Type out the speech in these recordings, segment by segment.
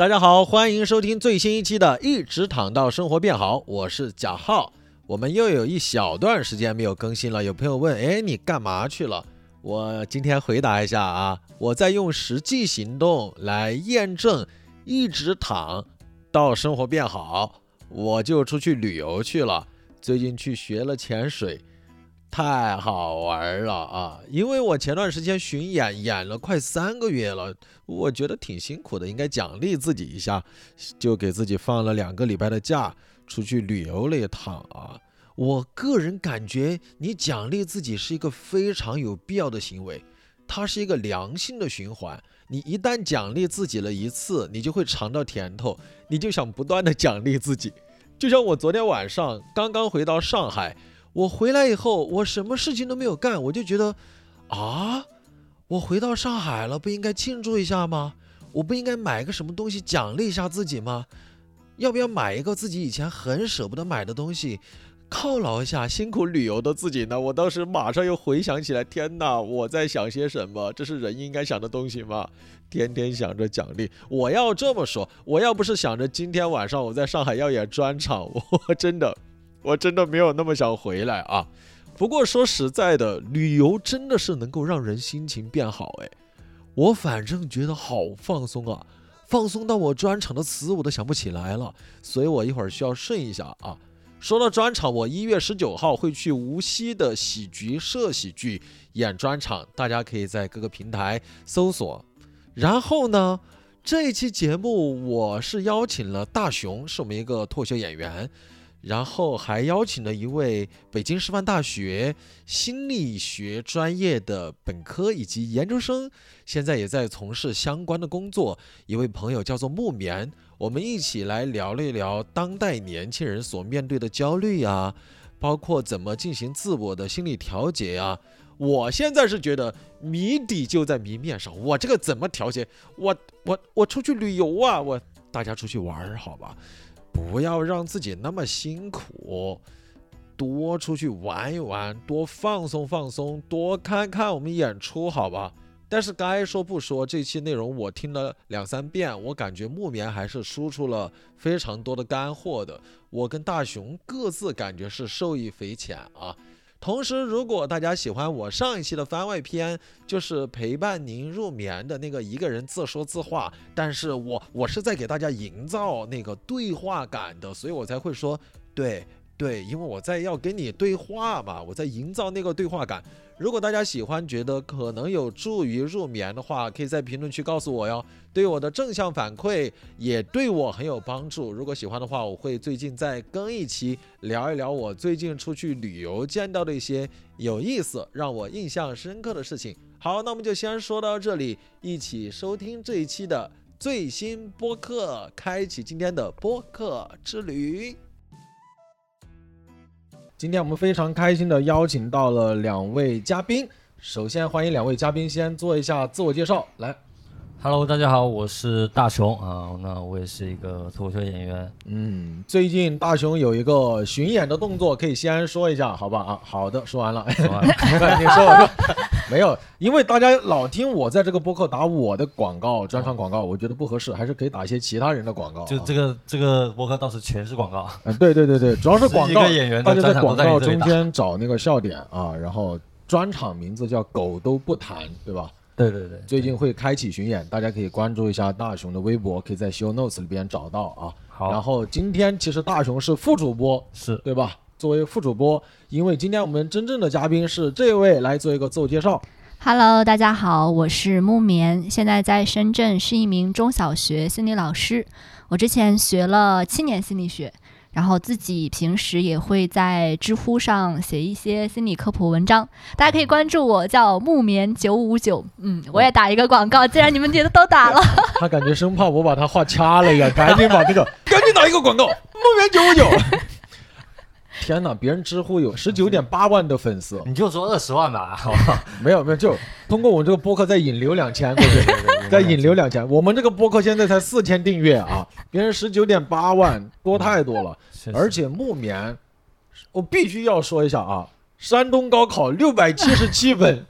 大家好，欢迎收听最新一期的《一直躺到生活变好》，我是贾浩。我们又有一小段时间没有更新了，有朋友问，哎，你干嘛去了？我今天回答一下啊，我在用实际行动来验证“一直躺到生活变好”，我就出去旅游去了。最近去学了潜水。太好玩了啊！因为我前段时间巡演演了快三个月了，我觉得挺辛苦的，应该奖励自己一下，就给自己放了两个礼拜的假，出去旅游了一趟啊。我个人感觉，你奖励自己是一个非常有必要的行为，它是一个良性的循环。你一旦奖励自己了一次，你就会尝到甜头，你就想不断的奖励自己。就像我昨天晚上刚刚回到上海。我回来以后，我什么事情都没有干，我就觉得，啊，我回到上海了，不应该庆祝一下吗？我不应该买个什么东西奖励一下自己吗？要不要买一个自己以前很舍不得买的东西，犒劳一下辛苦旅游的自己呢？我当时马上又回想起来，天哪，我在想些什么？这是人应该想的东西吗？天天想着奖励，我要这么说，我要不是想着今天晚上我在上海要演专场，我真的。我真的没有那么想回来啊，不过说实在的，旅游真的是能够让人心情变好哎，我反正觉得好放松啊，放松到我专场的词我都想不起来了，所以我一会儿需要顺一下啊。说到专场，我一月十九号会去无锡的喜剧社喜剧演专场，大家可以在各个平台搜索。然后呢，这一期节目我是邀请了大熊，是我们一个脱口秀演员。然后还邀请了一位北京师范大学心理学专业的本科以及研究生，现在也在从事相关的工作。一位朋友叫做木棉，我们一起来聊了一聊当代年轻人所面对的焦虑啊，包括怎么进行自我的心理调节啊。我现在是觉得谜底就在谜面上，我这个怎么调节？我我我出去旅游啊，我大家出去玩儿好吧？不要让自己那么辛苦，多出去玩一玩，多放松放松，多看看我们演出，好吧？但是该说不说，这期内容我听了两三遍，我感觉木棉还是输出了非常多的干货的。我跟大熊各自感觉是受益匪浅啊。同时，如果大家喜欢我上一期的番外篇，就是陪伴您入眠的那个一个人自说自话，但是我我是在给大家营造那个对话感的，所以我才会说对。对，因为我在要跟你对话嘛，我在营造那个对话感。如果大家喜欢，觉得可能有助于入眠的话，可以在评论区告诉我哟。对我的正向反馈也对我很有帮助。如果喜欢的话，我会最近再更一期，聊一聊我最近出去旅游见到的一些有意思、让我印象深刻的事情。好，那我们就先说到这里，一起收听这一期的最新播客，开启今天的播客之旅。今天我们非常开心的邀请到了两位嘉宾，首先欢迎两位嘉宾先做一下自我介绍，来。Hello，大家好，我是大熊啊，那我也是一个脱口秀演员。嗯，最近大熊有一个巡演的动作，可以先说一下，好吧？啊，好的，说完了。说完了，你说完了。没有，因为大家老听我在这个播客打我的广告，专场广告，我觉得不合适，还是可以打一些其他人的广告。就这个这个播客倒是全是广告。嗯，对对对对，主要是广告。演员大家在广告中间找那个笑点啊，然后专场名字叫“狗都不谈”，对吧？对对对，最近会开启巡演，大家可以关注一下大熊的微博，可以在 show notes 里边找到啊。好，然后今天其实大熊是副主播，是对吧？作为副主播，因为今天我们真正的嘉宾是这位，来做一个自我介绍。Hello，大家好，我是木棉，现在在深圳是一名中小学心理老师。我之前学了七年心理学。然后自己平时也会在知乎上写一些心理科普文章，大家可以关注我，叫木棉九五九。嗯，我也打一个广告，既然你们觉得都打了，他感觉生怕我把他话掐了一样，赶紧把这个，赶紧打一个广告，木棉九五九。天哪！别人知乎有十九点八万的粉丝，你就说二十万吧，好吧？没有没有，就通过我这个播客再引流两千过去，再引流两千。我们这个播客现在才四千订阅啊，别人十九点八万，多太多了。而且木棉，我必须要说一下啊，山东高考六百七十七分，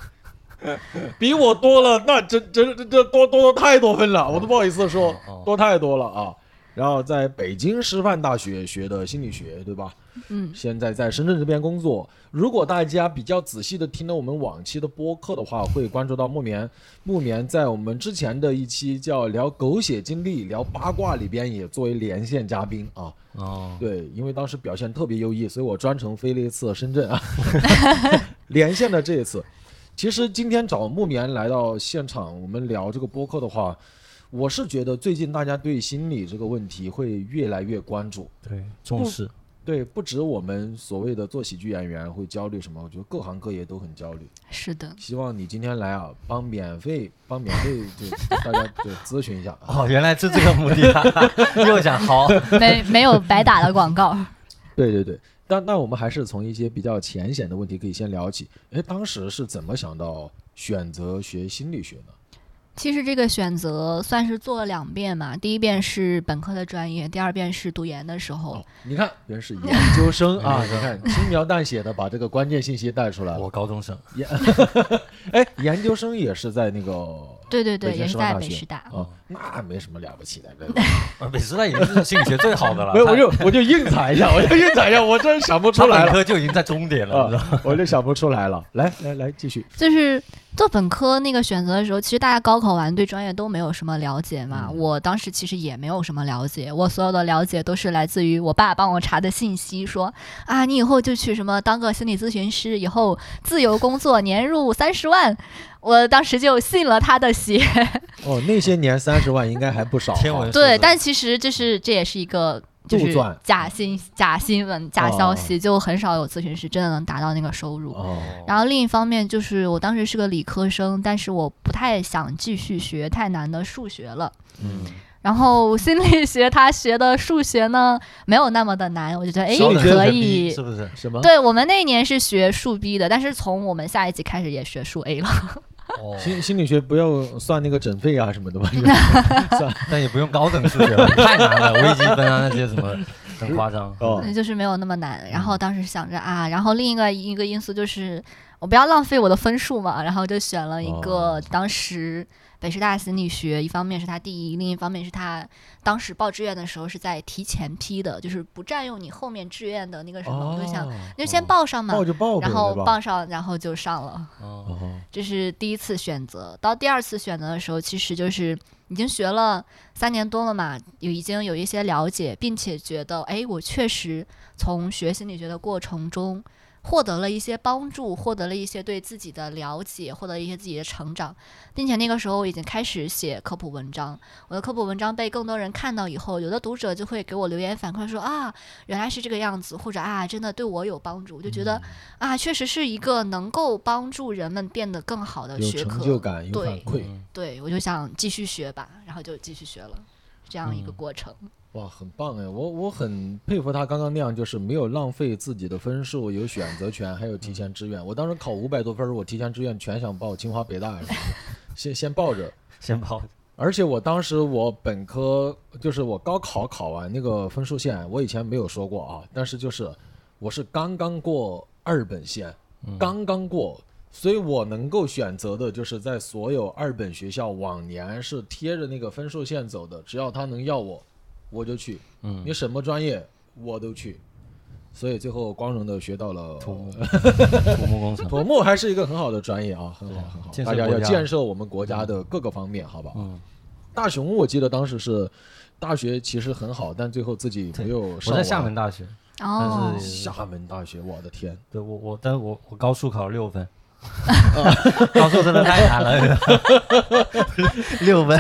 比我多了，那真真这这多多了太多分了，我都不好意思说多太多了啊。然后在北京师范大学学的心理学，对吧？嗯，现在在深圳这边工作。如果大家比较仔细的听了我们往期的播客的话，会关注到木棉。木棉在我们之前的一期叫聊狗血经历、聊八卦里边也作为连线嘉宾啊。哦，对，因为当时表现特别优异，所以我专程飞了一次深圳啊，连线的这一次。其实今天找木棉来到现场，我们聊这个播客的话，我是觉得最近大家对心理这个问题会越来越关注。对，重视，对，不止我们所谓的做喜剧演员会焦虑什么，我觉得各行各业都很焦虑。是的，希望你今天来啊，帮免费帮免费就大家就咨询一下啊。哦，原来是这个目的啊，又想好，没没有白打的广告。对对对，但那我们还是从一些比较浅显的问题可以先聊起。哎，当时是怎么想到选择学心理学呢？其实这个选择算是做了两遍嘛，第一遍是本科的专业，第二遍是读研的时候。哦，你看，原是研究生啊，你看 轻描淡写的把这个关键信息带出来我。高中生，研哎，研究生也是在那个对对对，也是师大学在北师大。啊，那没什么了不起的，对吧？啊，北师大已经是心理学最好的了，没有，我就我就硬踩一下，我就硬踩一下，我真想不出他本来了科就已经在终点了，我就想不出来了。来来来，继续。就是做本科那个选择的时候，其实大家高考完对专业都没有什么了解嘛。嗯我当时其实也没有什么了解，我所有的了解都是来自于我爸帮我查的信息，说啊，你以后就去什么当个心理咨询师，以后自由工作，年入三十万。我当时就信了他的邪，哦，那些年三十万应该还不少啊。天文对，但其实就是这也是一个就是假新假新闻、假消息，就很少有咨询师真的能达到那个收入。哦，然后另一方面就是我当时是个理科生，但是我不太想继续学太难的数学了。嗯，然后心理学他学的数学呢没有那么的难，我就觉得哎可以。是不是？什么？对我们那一年是学数 B 的，但是从我们下一级开始也学数 A 了。哦，心心理学不要算那个诊费啊什么的吧？算 但也不用高等数学了，太难了，微积分啊那些什么很夸张。哦，就是没有那么难。然后当时想着啊，然后另一个一个因素就是我不要浪费我的分数嘛，然后就选了一个哦当时北师大心理学，一方面是他第一，另一方面是他当时报志愿的时候是在提前批的，就是不占用你后面志愿的那个什么，我就想哦那就先报上嘛报，就报呗，然后？报上，然后就上了。这是第一次选择，到第二次选择的时候，其实就是已经学了三年多了嘛，有已经有一些了解，并且觉得，哎，我确实从学心理学的过程中获得了一些帮助，获得了一些对自己的了解，获得了一些自己的成长，并且那个时候我已经开始写科普文章，我的科普文章被更多人看到以后，有的读者就会给我留言反馈说啊，原来是这个样子，或者啊，真的对我有帮助，我就觉得。啊，确实是一个能够帮助人们变得更好的学科。成就感，有对反馈，嗯对，我就想继续学吧，然后就继续学了，这样一个嗯过程。哇，很棒哎！我我很佩服他刚刚那样，就是没有浪费自己的分数，有选择权，还有提前志愿。我当时考五百多分，我提前志愿全想报清华北大先先报 着。先报而且我当时我本科就是我高考考完那个分数线，我以前没有说过啊，但是就是我是刚刚过二本线，嗯刚刚过，所以我能够选择的就是在所有二本学校往年是贴着那个分数线走的，只要他能要我，我就去，嗯你什么专业我都去，所以最后光荣的学到了土木，土木工程。土木还是一个很好的专业啊，很好很好，大家要建设我们国家的各个方面，好吧？嗯，大雄，我记得当时是大学其实很好，但最后自己没有上。我在厦门大学，哦但，是厦门大学，我的天！对我我但我我高数考了六分，高数真的太难了，六分。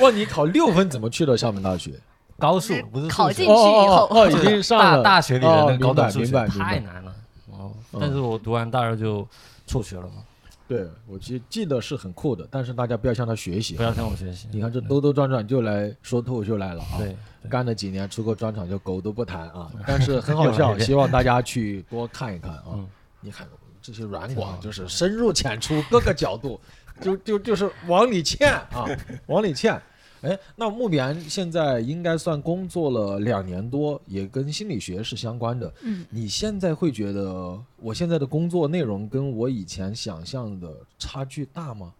哇，你考六分怎么去了厦门大学？高数不是考进去以后哦哦哦，已经上大了大学里的那个高哦明白等数学明白。太难了。哦，嗯但是我读完大二就辍学了嘛，对，我记记得是很酷的，但是大家不要向他学习不。要向我学习。你看这兜兜转转就来说脱口秀来了啊！对，对干了几年，出个专场就狗都不谈啊，但是很好笑，希望大家去多看一看啊。嗯你看这些软广就是深入浅出，各个角度，就就就是往里嵌啊，往里嵌。哎，那木棉现在应该算工作了两年多，也跟心理学是相关的。嗯，你现在会觉得我现在的工作内容跟我以前想象的差距大吗？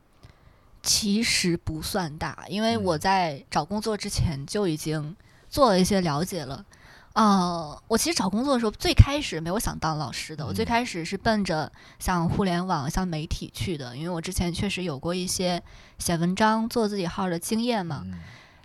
其实不算大，因为嗯我在找工作之前就已经做了一些了解了。呃，我其实找工作的时候，最开始没有想当老师的，我最嗯开始是奔着像互联网、像媒体去的，因为我之前确实有过一些写文章、做自己号的经验嘛。嗯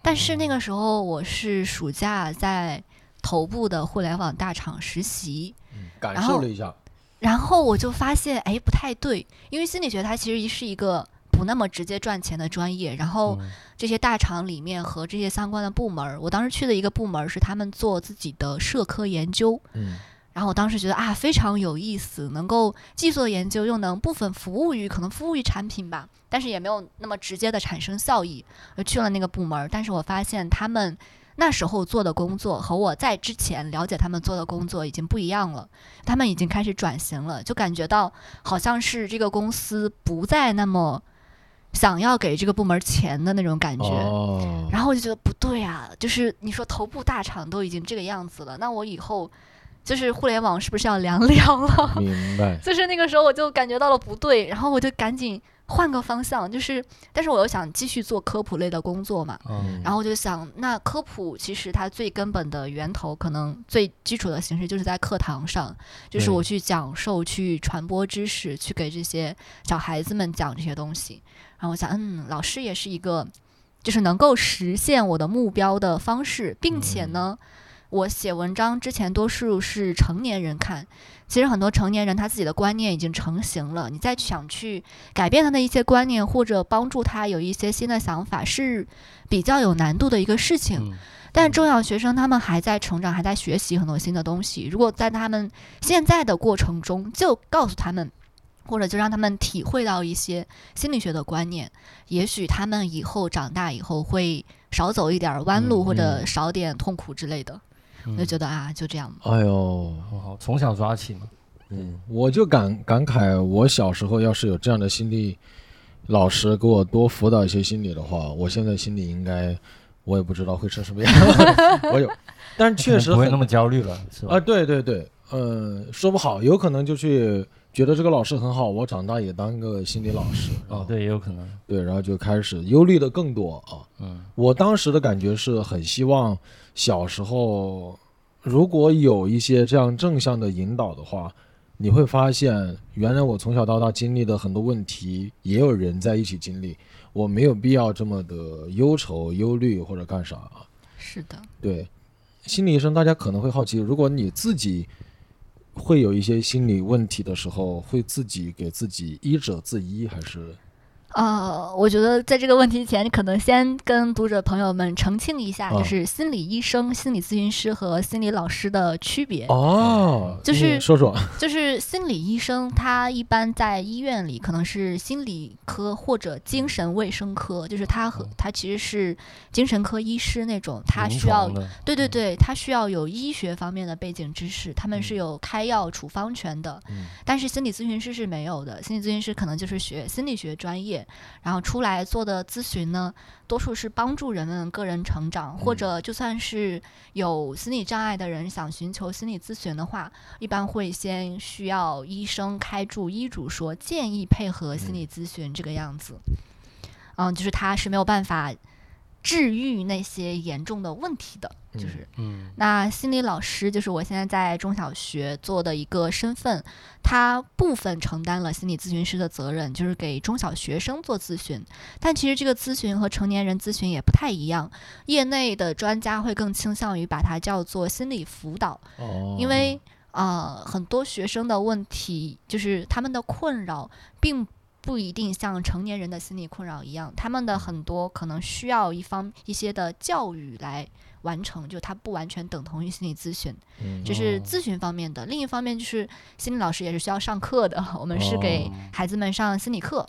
但是那个时候我是暑假在头部的互联网大厂实习，嗯，感受了一下，然后我就发现，哎，不太对，因为心理学它其实是一个不那么直接赚钱的专业。然后嗯这些大厂里面和这些相关的部门儿，我当时去的一个部门儿是他们做自己的社科研究。嗯然后我当时觉得啊，非常有意思，能够既做研究，又能部分服务于可能服务于产品吧，但是也没有那么直接的产生效益。我去了那个部门儿，但是我发现他们那时候做的工作和我在之前了解他们做的工作已经不一样了，他们已经开始转型了，就感觉到好像是这个公司不再那么想要给这个部门钱的那种感觉。哦，然后我就觉得不对啊，就是你说头部大厂都已经这个样子了，那我以后就是互联网是不是要凉凉了？明白，就是那个时候我就感觉到了不对，然后我就赶紧换个方向，就是但是我又想继续做科普类的工作嘛，嗯然后我就想，那科普其实它最根本的源头，可能最基础的形式就是在课堂上，就是我去讲授、去传播知识，去给这些小孩子们讲这些东西。然后我想，嗯，老师也是一个，就是能够实现我的目标的方式，并且呢，我写文章之前多数是成年人看。其实很多成年人他自己的观念已经成型了，你再想去改变他的一些观念，或者帮助他有一些新的想法，是比较有难度的一个事情。嗯但中小学生他们还在成长，还在学习很多新的东西。如果在他们现在的过程中就告诉他们，或者就让他们体会到一些心理学的观念，也许他们以后长大以后会少走一点儿弯路，嗯或者嗯少点痛苦之类的。我就觉得啊，就这样。哎呦，很好，从小抓起嘛。嗯，我就感感慨，我小时候要是有这样的心理老师给我多辅导一些心理的话，我现在心里应该我也不知道会成什么样。我有，但确实不会那么焦虑了，是吧？啊，对对对，嗯，说不好，有可能就去觉得这个老师很好，我长大也当个心理老师。啊，对，也有可能。对，然后就开始忧虑的更多啊。嗯我当时的感觉是很希望小时候如果有一些这样正向的引导的话，你会发现，原来我从小到大经历的很多问题，也有人在一起经历，我没有必要这么的忧愁、忧虑或者干啥啊。是的，对，心理医生，大家可能会好奇，如果你自己会有一些心理问题的时候，会自己给自己医者自医，还是？呃，我觉得在这个问题前，可能先跟读者朋友们澄清一下，啊就是心理医生、心理咨询师和心理老师的区别。哦，就是你说说。就是心理医生，他一般在医院里可能是心理科或者精神卫生科，就是他和他其实是精神科医师那种，他需要对对对，他需要有医学方面的背景知识，他们是嗯有开药处方权的。嗯但是心理咨询师是没有的，心理咨询师可能就是学心理学专业，然后出来做的咨询呢，多数是帮助人们个人成长，或嗯者就算是有心理障碍的人想寻求心理咨询的话，一般会先需要医生开注医嘱说建议配合心理咨询这个样子。嗯，就是他是没有办法治愈那些严重的问题的，就是嗯那心理老师就是我现在在中小学做的一个身份，他部分承担了心理咨询师的责任，就是给中小学生做咨询。但其实这个咨询和成年人咨询也不太一样，业内的专家会更倾向于把它叫做心理辅导，哦，因为呃很多学生的问题就是他们的困扰并。不一定像成年人的心理困扰一样，他们的很多可能需要一方一些的教育来完成，就它不完全等同于心理咨询，嗯这是哦咨询方面的。另一方面就是心理老师也是需要上课的，我们是给哦孩子们上心理课，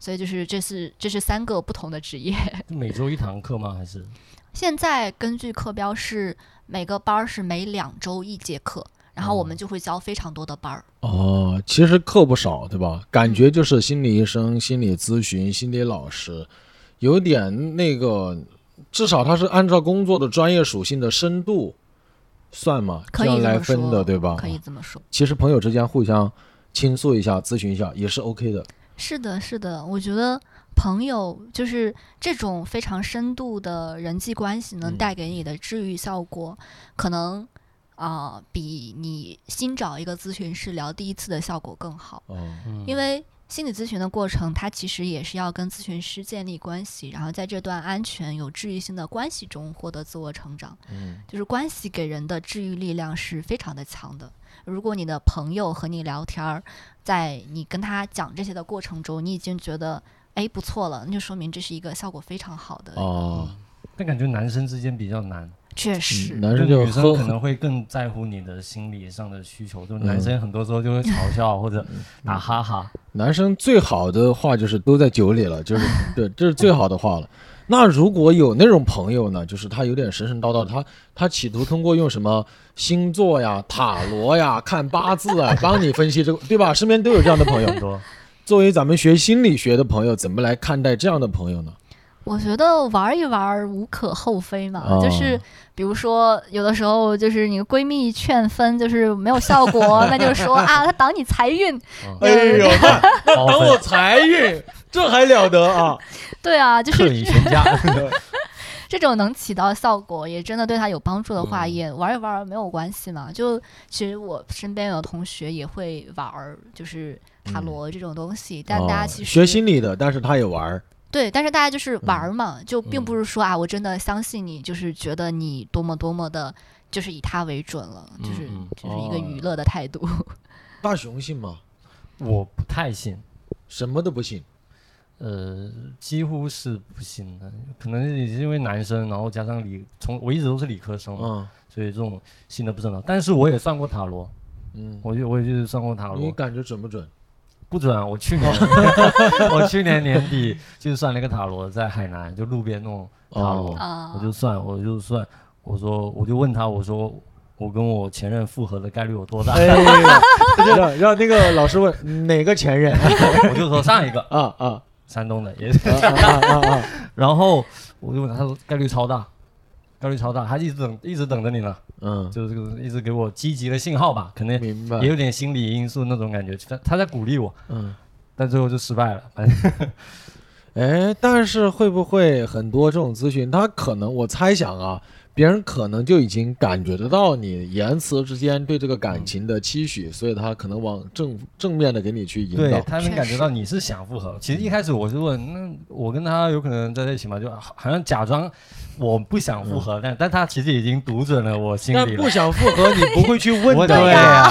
所以就是这是这是三个不同的职业。每周一堂课吗？还是现在根据课标是每个班儿是每两周一节课，然后我们哦就会教非常多的班儿。哦，其实课不少，对吧？感觉就是心理医生、心理咨询、心理老师，有点那个至少他是按照工作的专业属性的深度算嘛，这样可以来分的，对吧？可以这么说。其实朋友之间互相倾诉一下、咨询一下也是 OK 的。是的，是的，我觉得朋友就是这种非常深度的人际关系能嗯带给你的治愈效果，可能啊、比你新找一个咨询师聊第一次的效果更好。哦，嗯因为心理咨询的过程，它其实也是要跟咨询师建立关系，然后在这段安全、有治愈性的关系中获得自我成长。嗯就是关系给人的治愈力量是非常的强的。如果你的朋友和你聊天儿，在你跟他讲这些的过程中，你已经觉得哎不错了，那就说明这是一个效果非常好的。哦，但感觉男生之间比较难，确实，嗯男生就女生可能会更在乎你的心理上的需求，就嗯男生很多时候就会嘲笑或者打哈哈。男生最好的话就是都在酒里了，就是 对，这是最好的话了。那如果有那种朋友呢，就是他有点神神叨叨，他他企图通过用什么星座呀、塔罗呀、看八字啊，帮你分析这个，对吧？身边都有这样的朋友很。多，作为咱们学心理学的朋友，怎么来看待这样的朋友呢？我觉得玩一玩无可厚非嘛，哦就是比如说有的时候就是你闺蜜劝分就是没有效果，那就是说啊，她挡你财运，嗯哎呦，挡我财运，这还了得啊！对啊，就克是你全家。这种能起到效果，也真的对他有帮助的话，嗯也玩一玩没有关系嘛。就其实我身边有同学也会玩，就是塔罗这种东西，但大家哦其实、学心理的，但是他也玩儿。对，但是大家就是玩儿嘛，就并嗯不是说啊，我真的相信你，就是觉得你多么多么的，就是以他为准了，就是、就是一个哦娱乐的态度。大雄信吗？我不太信，什么都不信。呃，几乎是不信的。可能也是因为男生，然后加上理，从我一直都是理科生嘛，嗯所以这种信的不是很好。但是我也算过塔罗，嗯，我就我也就是算过塔罗，你感觉准不准？不准啊！我去年 我去年年底就是算了一个塔罗，在海南就路边那种塔罗，我就算我就算，我说我就问他，我说我跟我前任复合的概率有多大？哎呀，让让那个老师问哪个前任 我就说上一个啊啊山东的也是，啊啊啊啊！然后我就问他，他说概率超大，概率超大，他一直等一直等着你呢，嗯，就是这个一直给我积极的信号吧，可能明白也。有点心理因素那种感觉，他他在鼓励我，嗯，但最后就失败了，反正哎，但是会不会很多这种咨询，他可能我猜想啊，别人可能就已经感觉得到你言辞之间对这个感情的期许，所以他可能往正正面的给你去引导。对他能感觉到你是想复合。其实一开始我是问，那我跟他有可能在一起吗？就好好像假装我不想复合，但但他其实已经读准了我心里不。想复合，你不会去问。对呀，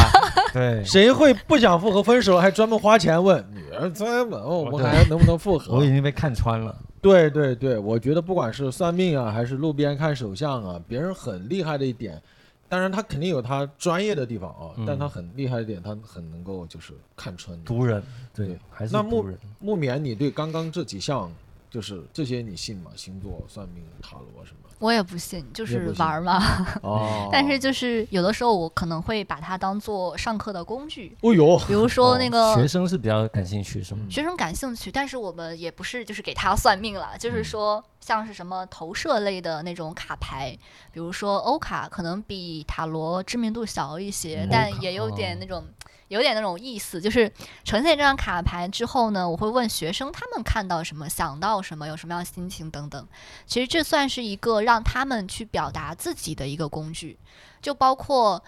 对，谁会不想复合分手还专门花钱问女儿怎么我们还能不能复合我？已经被看穿了。对对对，我觉得不管是算命啊，还是路边看手相啊，别人很厉害的一点，当然他肯定有他专业的地方啊，嗯但他很厉害的一点，他很能够就是看穿你。毒人，对对，还是那木。木棉，你对刚刚这几项，就是这些你信吗？星座、算命、塔罗什么？我也不信，就是玩儿嘛。哦 但是就是有的时候我可能会把它当做上课的工具，哦呦，比如说那个学生是比较感兴趣，是吗？学生感兴趣，但是我们也不是就是给他算命了，就是说像是什么投射类的那种卡牌，比如说欧卡，可能比塔罗知名度小一些，嗯但也有点哦那种。有点那种意思，就是呈现这张卡牌之后呢，我会问学生他们看到什么、想到什么、有什么样的心情等等。其实这算是一个让他们去表达自己的一个工具，就包括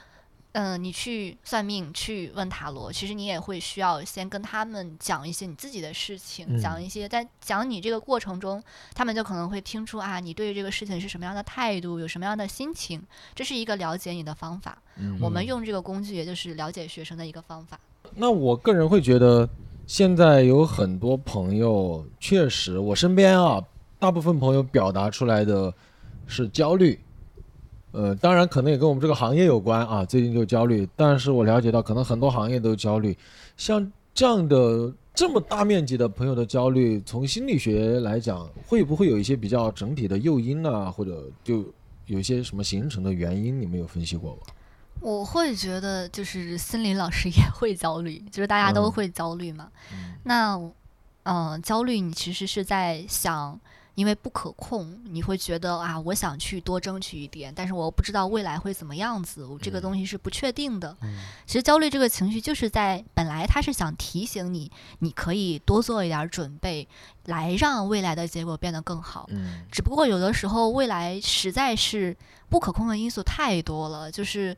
嗯，你去算命、去问塔罗，其实你也会需要先跟他们讲一些你自己的事情，嗯讲一些在讲你这个过程中，他们就可能会听出啊，你对于这个事情是什么样的态度，有什么样的心情，这是一个了解你的方法。嗯我们用这个工具，也就是了解学生的一个方法。那我个人会觉得，现在有很多朋友，确实我身边啊，大部分朋友表达出来的是焦虑。呃，当然可能也跟我们这个行业有关啊，最近就焦虑。但是我了解到，可能很多行业都焦虑。像这样的这么大面积的朋友的焦虑，从心理学来讲，会不会有一些比较整体的诱因呢？或者就有一些什么形成的原因？你们有分析过吗？我会觉得，就是心理老师也会焦虑，就是大家都嗯会焦虑嘛。嗯那，嗯、焦虑你其实是在想因为不可控，你会觉得啊，我想去多争取一点，但是我不知道未来会怎么样子，我这个嗯东西是不确定的。嗯其实焦虑这个情绪就是在本来他是想提醒你，你可以多做一点儿准备，来让未来的结果变得更好。嗯只不过有的时候未来实在是不可控的因素太多了，就是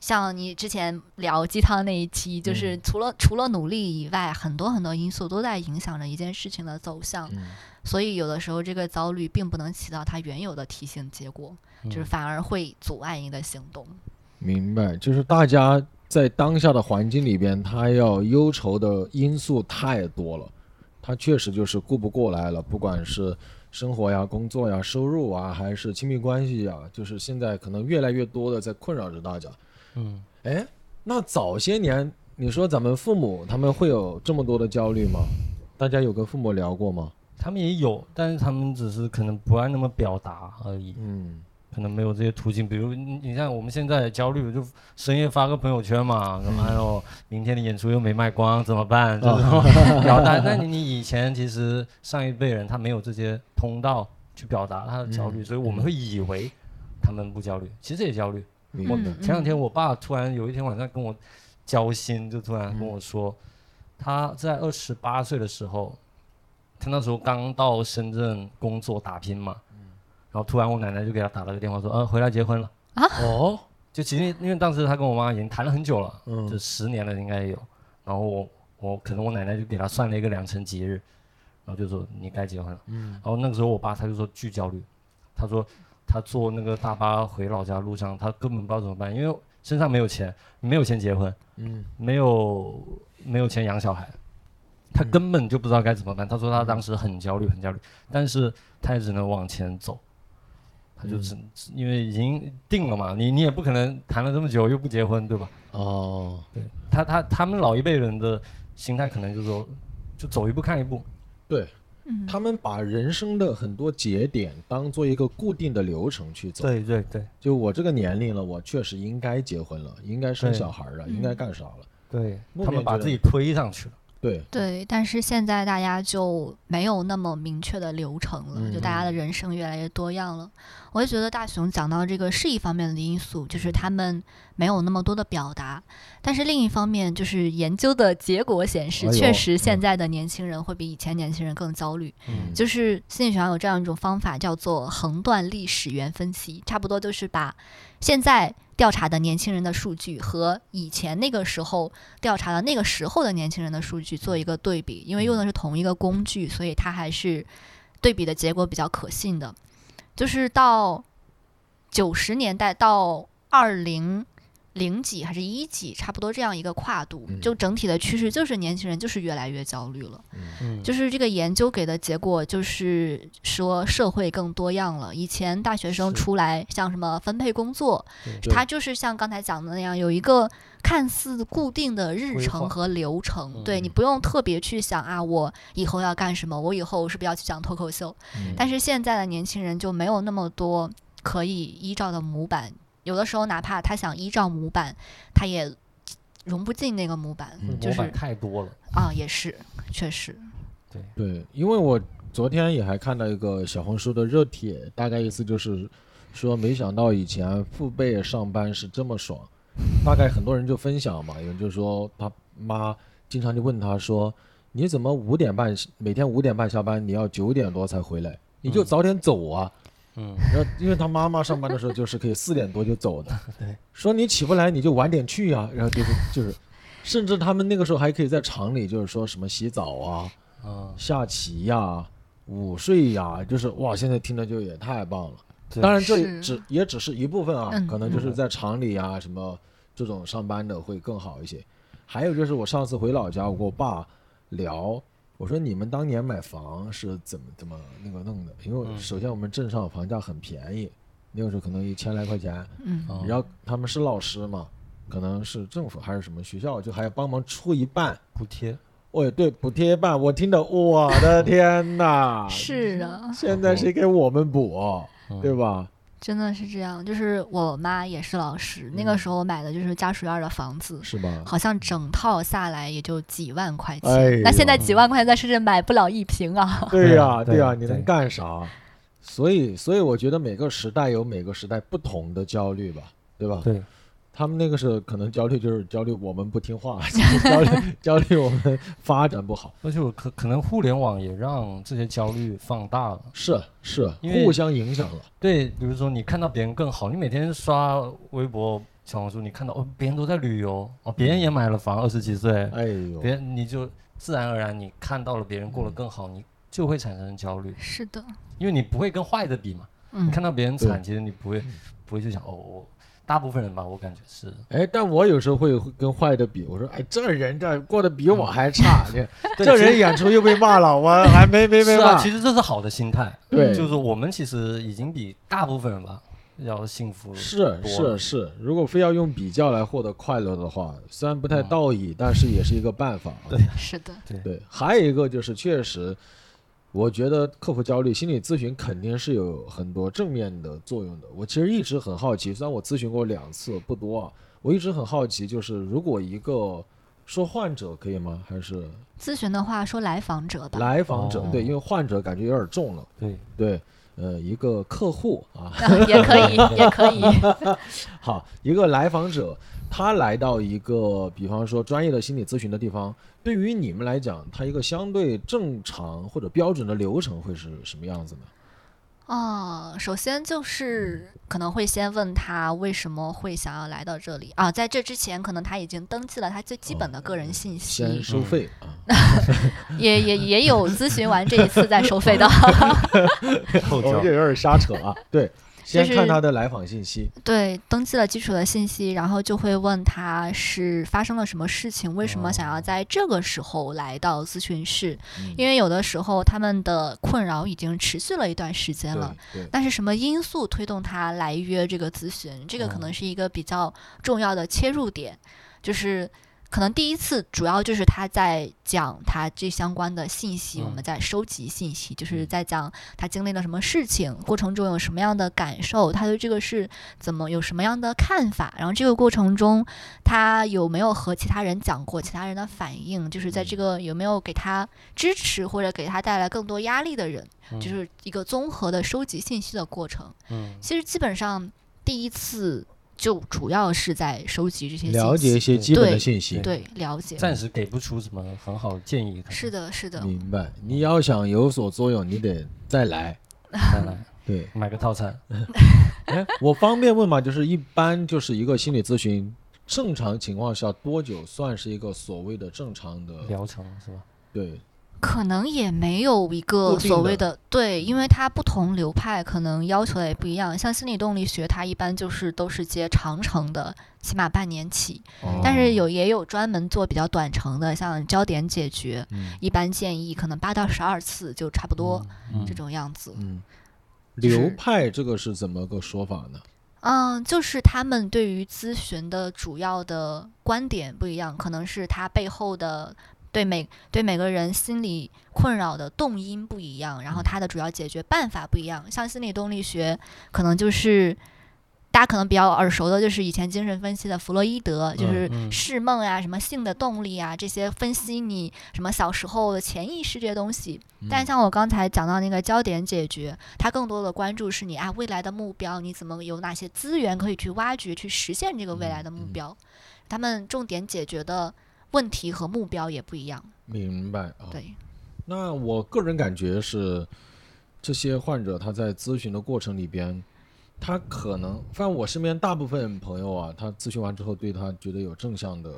像你之前聊鸡汤那一期，就是嗯除了、除了努力以外，很多很多因素都在影响着一件事情的走向。嗯所以有的时候这个焦虑并不能起到它原有的提醒结果，就是嗯反而会阻碍你的行动。明白，就是大家在当下的环境里边，他要忧愁的因素太多了，他确实就是顾不过来了，不管是生活呀、工作呀、收入啊，还是亲密关系呀，就是现在可能越来越多的在困扰着大家。嗯，哎，那早些年你说咱们父母他们会有这么多的焦虑吗？大家有跟父母聊过吗？他们也有，但是他们只是可能不爱那么表达而已，嗯可能没有这些途径。比如你你像我们现在焦虑，就深夜发个朋友圈嘛，说哎呦，明天的演出又没卖光，怎么办？这种 表达。那你你以前其实上一辈人他没有这些通道去表达他的焦虑，嗯所以我们会以为他们不焦虑，其实也焦虑。我前两天我爸突然有一天晚上跟我交心，就突然跟我说，他在二十八岁的时候，他那时候刚到深圳工作打拼嘛，然后突然我奶奶就给他打了个电话说，呃，回来结婚了。啊。哦，就其实因为当时他跟我妈已经谈了很久了，就嗯十年了应该有，然后我我可能我奶奶就给他算了一个良辰吉日，然后就说你该结婚了。嗯。然后那个时候我爸他就说巨焦虑，他说他坐那个大巴回老家路上，他根本不知道怎么办，因为身上没有钱，没有钱结婚，嗯没有没有钱养小孩，他嗯根本就不知道该怎么办。他说他当时很焦虑，很焦虑，但是他也只能往前走。他就只、因为已经定了嘛，你你也不可能谈了这么久又不结婚，对吧？哦，对他他他们老一辈人的心态可能就是说，就走一步看一步。对，嗯，他们把人生的很多节点当做一个固定的流程去走。对对对就我这个年龄了，我确实应该结婚了，应该生小孩了，嗯应该干啥了？对，他们把自己推上去了。对，对，但是现在大家就没有那么明确的流程了，就大家的人生越来越多样了。我也觉得大雄讲到这个是一方面的因素，就是他们没有那么多的表达，但是另一方面就是研究的结果显示，哎确实现嗯在的年轻人会比以前年轻人更焦虑。嗯就是心理学上有这样一种方法，叫做横断历史源分析，差不多就是把现在调查的年轻人的数据和以前那个时候调查的那个时候的年轻人的数据做一个对比，因为用的是同一个工具，所以它还是对比的结果比较可信的。就是到九十年代到二零零几还是一几，差不多这样一个跨度，嗯就整体的趋势就是年轻人就是越来越焦虑了。嗯，就是这个研究给的结果，就是说社会更多样了。以前大学生出来，像什么分配工作，对他就是像刚才讲的那样，有一个看似固定的日程和流程。嗯对你不用特别去想啊，我以后要干什么，我以后是不是要去讲脱口秀？嗯但是现在的年轻人就没有那么多可以依照的模板，有的时候哪怕他想依照模板，他也融不进那个模板，嗯就是模板太多了。啊，也是确实，对，对，因为我昨天也还看到一个小红书的热帖，大概意思就是说，没想到以前父辈上班是这么爽。大概很多人就分享嘛，有人就说他妈经常就问他说：“你怎么五点半每天五点半下班，你要九点多才回来？你就嗯早点走啊！”嗯，然后因为他妈妈上班的时候就是可以四点多就走的，对，说你起不来你就晚点去呀、然后就是 就是，甚至他们那个时候还可以在厂里就是说什么洗澡啊、啊，下棋呀、午睡呀，就是哇，现在听着就也太棒了。当然这是。只也只是一部分啊，嗯。可能就是在厂里啊什么这种上班的会更好一些。还有就是我上次回老家，我跟我爸聊，我说你们当年买房是怎么怎么那个弄的？因为嗯首先我们镇上房价很便宜，那个时候可能一千来块钱，然后他们是老师嘛，可能是政府还是什么学校，就还要帮忙出一半。补贴。哦，对，补贴一半，我听的，我的天呐！是啊，现在谁给我们补，嗯对吧？真的是这样。就是我妈也是老师，那个嗯时候买的就是家属院的房子，是吧？好像整套下来也就几万块钱。哎那现在几万块钱在深圳买不了一平啊。对呀、对对呀、对你能干啥？所以，所以我觉得每个时代有每个时代不同的焦虑吧，对吧？对，他们那个是可能焦虑就是焦虑我们不听话，焦虑焦虑我们发展不好，而且我可可能互联网也让这些焦虑放大了。是是因为互相影响了。对，比如说你看到别人更好，你每天刷微博、小红书，你看到哦，别人都在旅游，哦，别人也买了房，二十几岁，哎呦，别人你就自然而然你看到了别人过得更好，你就会产生焦虑，是的，因为你不会跟坏的比嘛。嗯。你看到别人惨，其实你不会不会去想哦，我大部分人吧，我感觉是，哎，但我有时候会跟坏的比，我说，哎，这人这过得比我还差，这 人演出又被骂了，我还没没被是啊，骂。其实这是好的心态，对就是我们其实已经比大部分人吧要幸福了。是是是，如果非要用比较来获得快乐的话，虽然不太嗯道义，但是也是一个办法啊。对是的，对，还有一个就是确实，我觉得克服焦虑，心理咨询肯定是有很多正面的作用的。我其实一直很好奇，虽然我咨询过两次，不多啊，我一直很好奇，就是如果一个说患者可以吗？还是咨询的话说来访者吧。来访者？哦对，因为患者感觉有点重了。对，对，呃，一个客户啊，啊 也可以，也可以。好，一个来访者，他来到一个，比方说专业的心理咨询的地方，对于你们来讲，他一个相对正常或者标准的流程会是什么样子呢？哦，首先就是可能会先问他为什么会想要来到这里啊，在这之前，可能他已经登记了他最基本的个人信息，先收费啊，也也也有咨询完这一次再收费的。后我们这有点瞎扯啊。对，先是看他的来访信息。对，登记了基础的信息，然后就会问他是发生了什么事情，为什么想要在这个时候来到咨询室？嗯因为有的时候他们的困扰已经持续了一段时间了。但是什么因素推动他来约这个咨询？这个可哦能是一个比较重要的切入点，就是可能第一次主要就是他在讲他这相关的信息，我们嗯。在收集信息，就是嗯。在讲他经历了什么事情，过程中有什么样的感受，他对这个事怎么有什么样的看法，然后这个过程中他有没有和其他人讲过，其他人的反应，就是在这嗯。个有没有给他支持或者给他带来更多压力的人。嗯。就是一个综合的收集信息的过程。嗯，其实基本上第一次就主要是在收集这些信息，了解一些基本的信息。对了解。暂时给不出什么很好的建议。是的，是的，明白。你要想有所作用，你得再来。再来对，买个套餐，哎，我方便问吗？就是一般就是一个心理咨询，正常情况下多久算是一个所谓的正常的？疗程是吧？对，可能也没有一个所谓的的对，因为它不同流派可能要求的也不一样。像心理动力学，它一般就是都是接长程的，起码半年起。但是有也有专门做比较短程的，像焦点解决，嗯一般建议可能八到十二次就差不多、嗯这种样子。嗯，流派这个是怎么个说法呢？嗯，就是他们对于咨询的主要的观点不一样，可能是他背后的对每对每个人心理困扰的动因不一样，然后它的主要解决办法不一样。像心理动力学，可能就是大家可能比较耳熟的，就是以前精神分析的弗洛伊德，就是嗯释梦啊、什么性的动力啊这些分析你什么小时候的潜意识这些东西。但像我刚才讲到那个焦点解决，它更多的关注是你啊未来的目标，你怎么有哪些资源可以去挖掘，去实现这个未来的目标。他们重点解决的问题和目标也不一样。明白啊。对，那我个人感觉是，这些患者他在咨询的过程里边，他可能，反正我身边大部分朋友啊，他咨询完之后对他觉得有正向的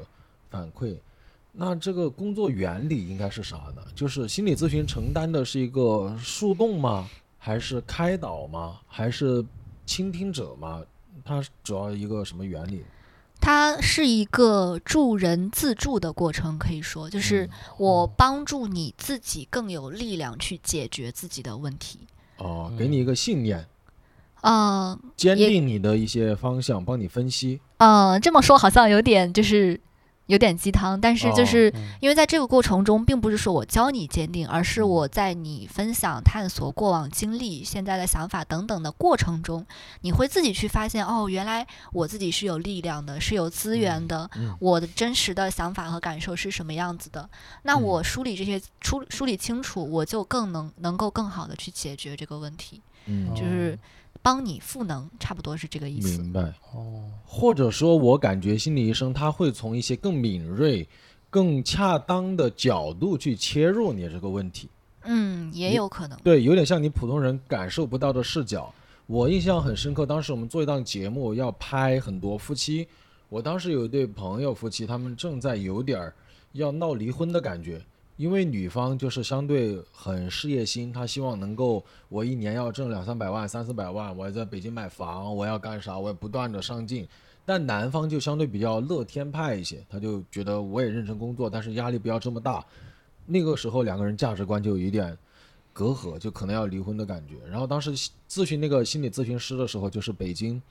反馈。那这个工作原理应该是啥呢？就是心理咨询承担的是一个树洞吗？还是开导吗？还是倾听者吗？它主要一个什么原理？它是一个助人自助的过程，可以说就是嗯我帮助你自己更有力量去解决自己的问题。哦，给你一个信念，呃坚定你的一些方向，帮你分析。呃，这么说好像有点就是有点鸡汤，但是就哦是嗯。因为在这个过程中，并不是说我教你坚定，而是我在你分享、探索过往经历、现在的想法等等的过程中，你会自己去发现，哦，原来我自己是有力量的，是有资源的，嗯。我的真实的想法和感受是什么样子的。那嗯。我梳理这些梳梳理清楚，我就更能能够更好的去解决这个问题，嗯，就是帮你赋能，差不多是这个意思。明白。哦，或者说，我感觉心理医生他会从一些更敏锐、更恰当的角度去切入你这个问题。嗯，也有可能。对，有点像你普通人感受不到的视角。我印象很深刻，当时我们做一档节目，要拍很多夫妻。我当时有一对朋友夫妻，他们正在有点儿要闹离婚的感觉，因为女方就是相对很事业心，她希望能够我一年要挣两三百万、三四百万，我要在北京买房，我要干啥，我要不断的上进。但男方就相对比较乐天派一些，他就觉得我也认真工作，但是压力不要这么大。那个时候两个人价值观就有一点隔阂，就可能要离婚的感觉。然后当时咨询那个心理咨询师的时候，就是北京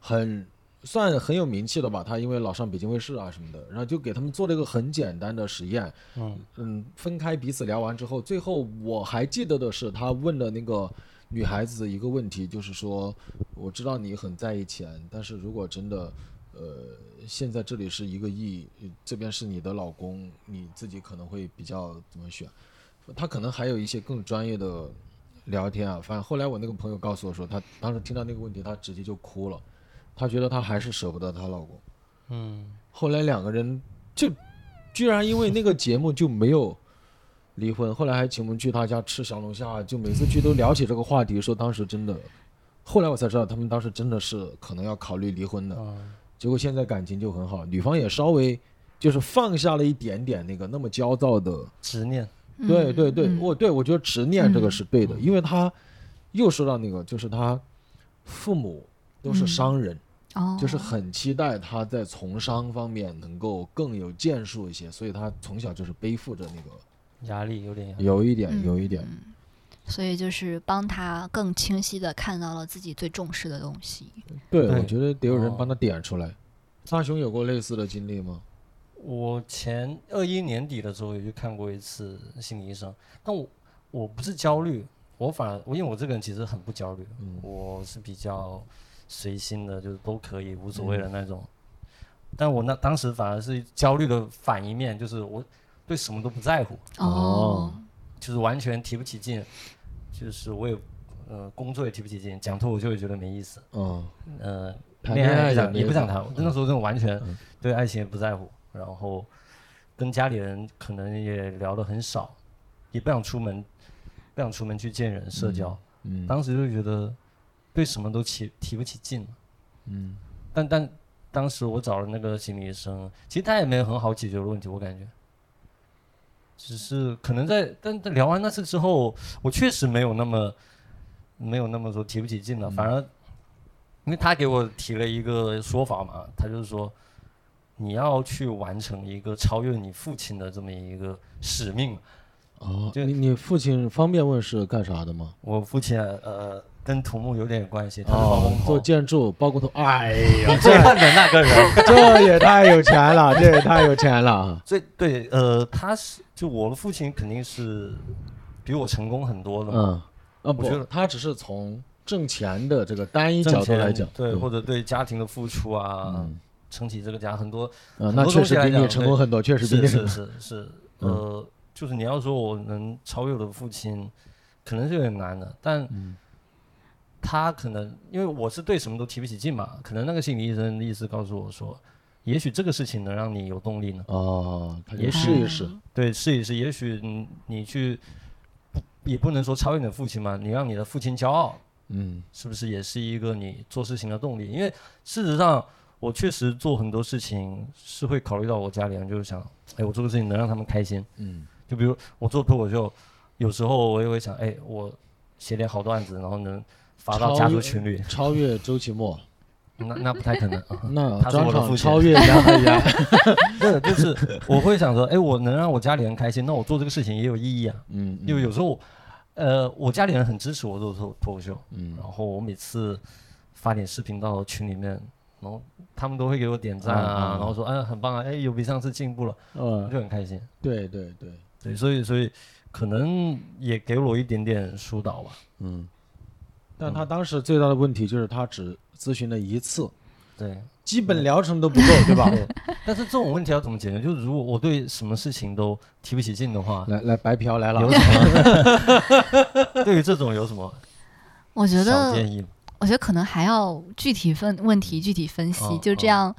很算很有名气的吧，他因为老上北京卫视啊什么的，然后就给他们做了一个很简单的实验，嗯嗯，分开彼此聊完之后，最后我还记得的是他问了那个女孩子一个问题，就是说我知道你很在意钱，但是如果真的。呃，现在这里是一个亿，这边是你的老公，你自己可能会比较怎么选？他可能还有一些更专业的聊天啊。反正后来我那个朋友告诉我说，他当时听到那个问题，他直接就哭了，他觉得她还是舍不得她老公。嗯，后来两个人就居然因为那个节目就没有离婚，后来还请我们去他家吃小龙虾，就每次去都聊起这个话题，说当时真的。后来我才知道，他们当时真的是可能要考虑离婚的。嗯结果现在感情就很好，女方也稍微就是放下了一点点那个那么焦躁的，执念，对对对，嗯我对我觉得执念这个嗯是对的，因为他又说到那个，就是他父母都是商人，哦，就是很期待他在从商方面能够更有建树一些，所以他从小就是背负着那个压力有点压力有一点嗯有一点，嗯所以就是帮他更清晰的看到了自己最重视的东西。对对我觉得得有人哦帮他点出来。大雄有过类似的经历吗？我前二一年底的时候也去看过一次心理医生，但我我不是焦虑，我反而我因为我这个人其实很不焦虑，嗯我是比较随心的，就是都可以无所谓的那种。但我那当时反而是焦虑的反一面，就是我对什么都不在乎，哦。就是完全提不起劲，就是我也呃工作也提不起劲，讲脱口秀也觉得没意思，嗯，呃谈恋爱也不想也不想谈，那时候真的完全嗯。对爱情也不在乎，然后跟家里人可能也聊得很少，也不想出门，不想出门去见人社交，嗯。当时就觉得对什么都提提不起劲了，嗯但但当时我找了那个心理医生，其实他也没有很好解决的问题，我感觉。只是可能在，但在聊完那次之后，我确实没有那么没有那么说提不起劲了，嗯反而因为他给我提了一个说法嘛，他就是说你要去完成一个超越你父亲的这么一个使命。哦，就你你父亲方便问是干啥的吗？我父亲呃跟土木有点关系，他是包哦工，做，建筑包工头，哎呀，最恨的那个人。这也太有钱了，这也太有钱了。这对，呃，他是就我的父亲肯定是比我成功很多的嘛，嗯，啊不我觉得，他只是从挣钱的这个单一角度来讲，对，嗯或者对家庭的付出啊，嗯撑起这个家很多，那确实比你成功很多，确实比你是。是是是，嗯呃，就是你要说我能超越我的父亲，可能是有点难的，但嗯他可能因为我是对什么都提不起劲嘛，可能那个心理医生的意思告诉我说，也许这个事情能让你有动力呢。哦，也许试一试。对，试一试，也许你你去不也不能说超越你的父亲嘛，你让你的父亲骄傲，嗯是不是也是一个你做事情的动力？因为事实上，我确实做很多事情是会考虑到我家里人，就是想，哎，我做个事情能让他们开心。嗯就比如我做脱口秀，有时候我也会想，哎，我写点好段子，然后能发到家族群里，超越周奇墨，那那不太可能。啊那他是专我的父亲场超越杨海洋。对，就是我会想说，哎，我能让我家里人开心，那我做这个事情也有意义啊。嗯，因为有时候，呃，我家里人很支持我做脱脱口秀，嗯然后我每次发点视频到群里面，然然后他们都会给我点赞啊，然后说哎很棒啊，哎有比上次进步了，嗯，就很开心。对对对，对，所以所以可能也给我一点点疏导吧。嗯。但他当时最大的问题就是他只咨询了一次，对，基本疗程都不够，对吧？对，但是这种问题要怎么解决？就是如果我对什么事情都提不起劲的话，来来，白嫖来了有，什么？对于这种有什么我觉得建议？我觉得可能还要具体分问题具体分析，哦就这样。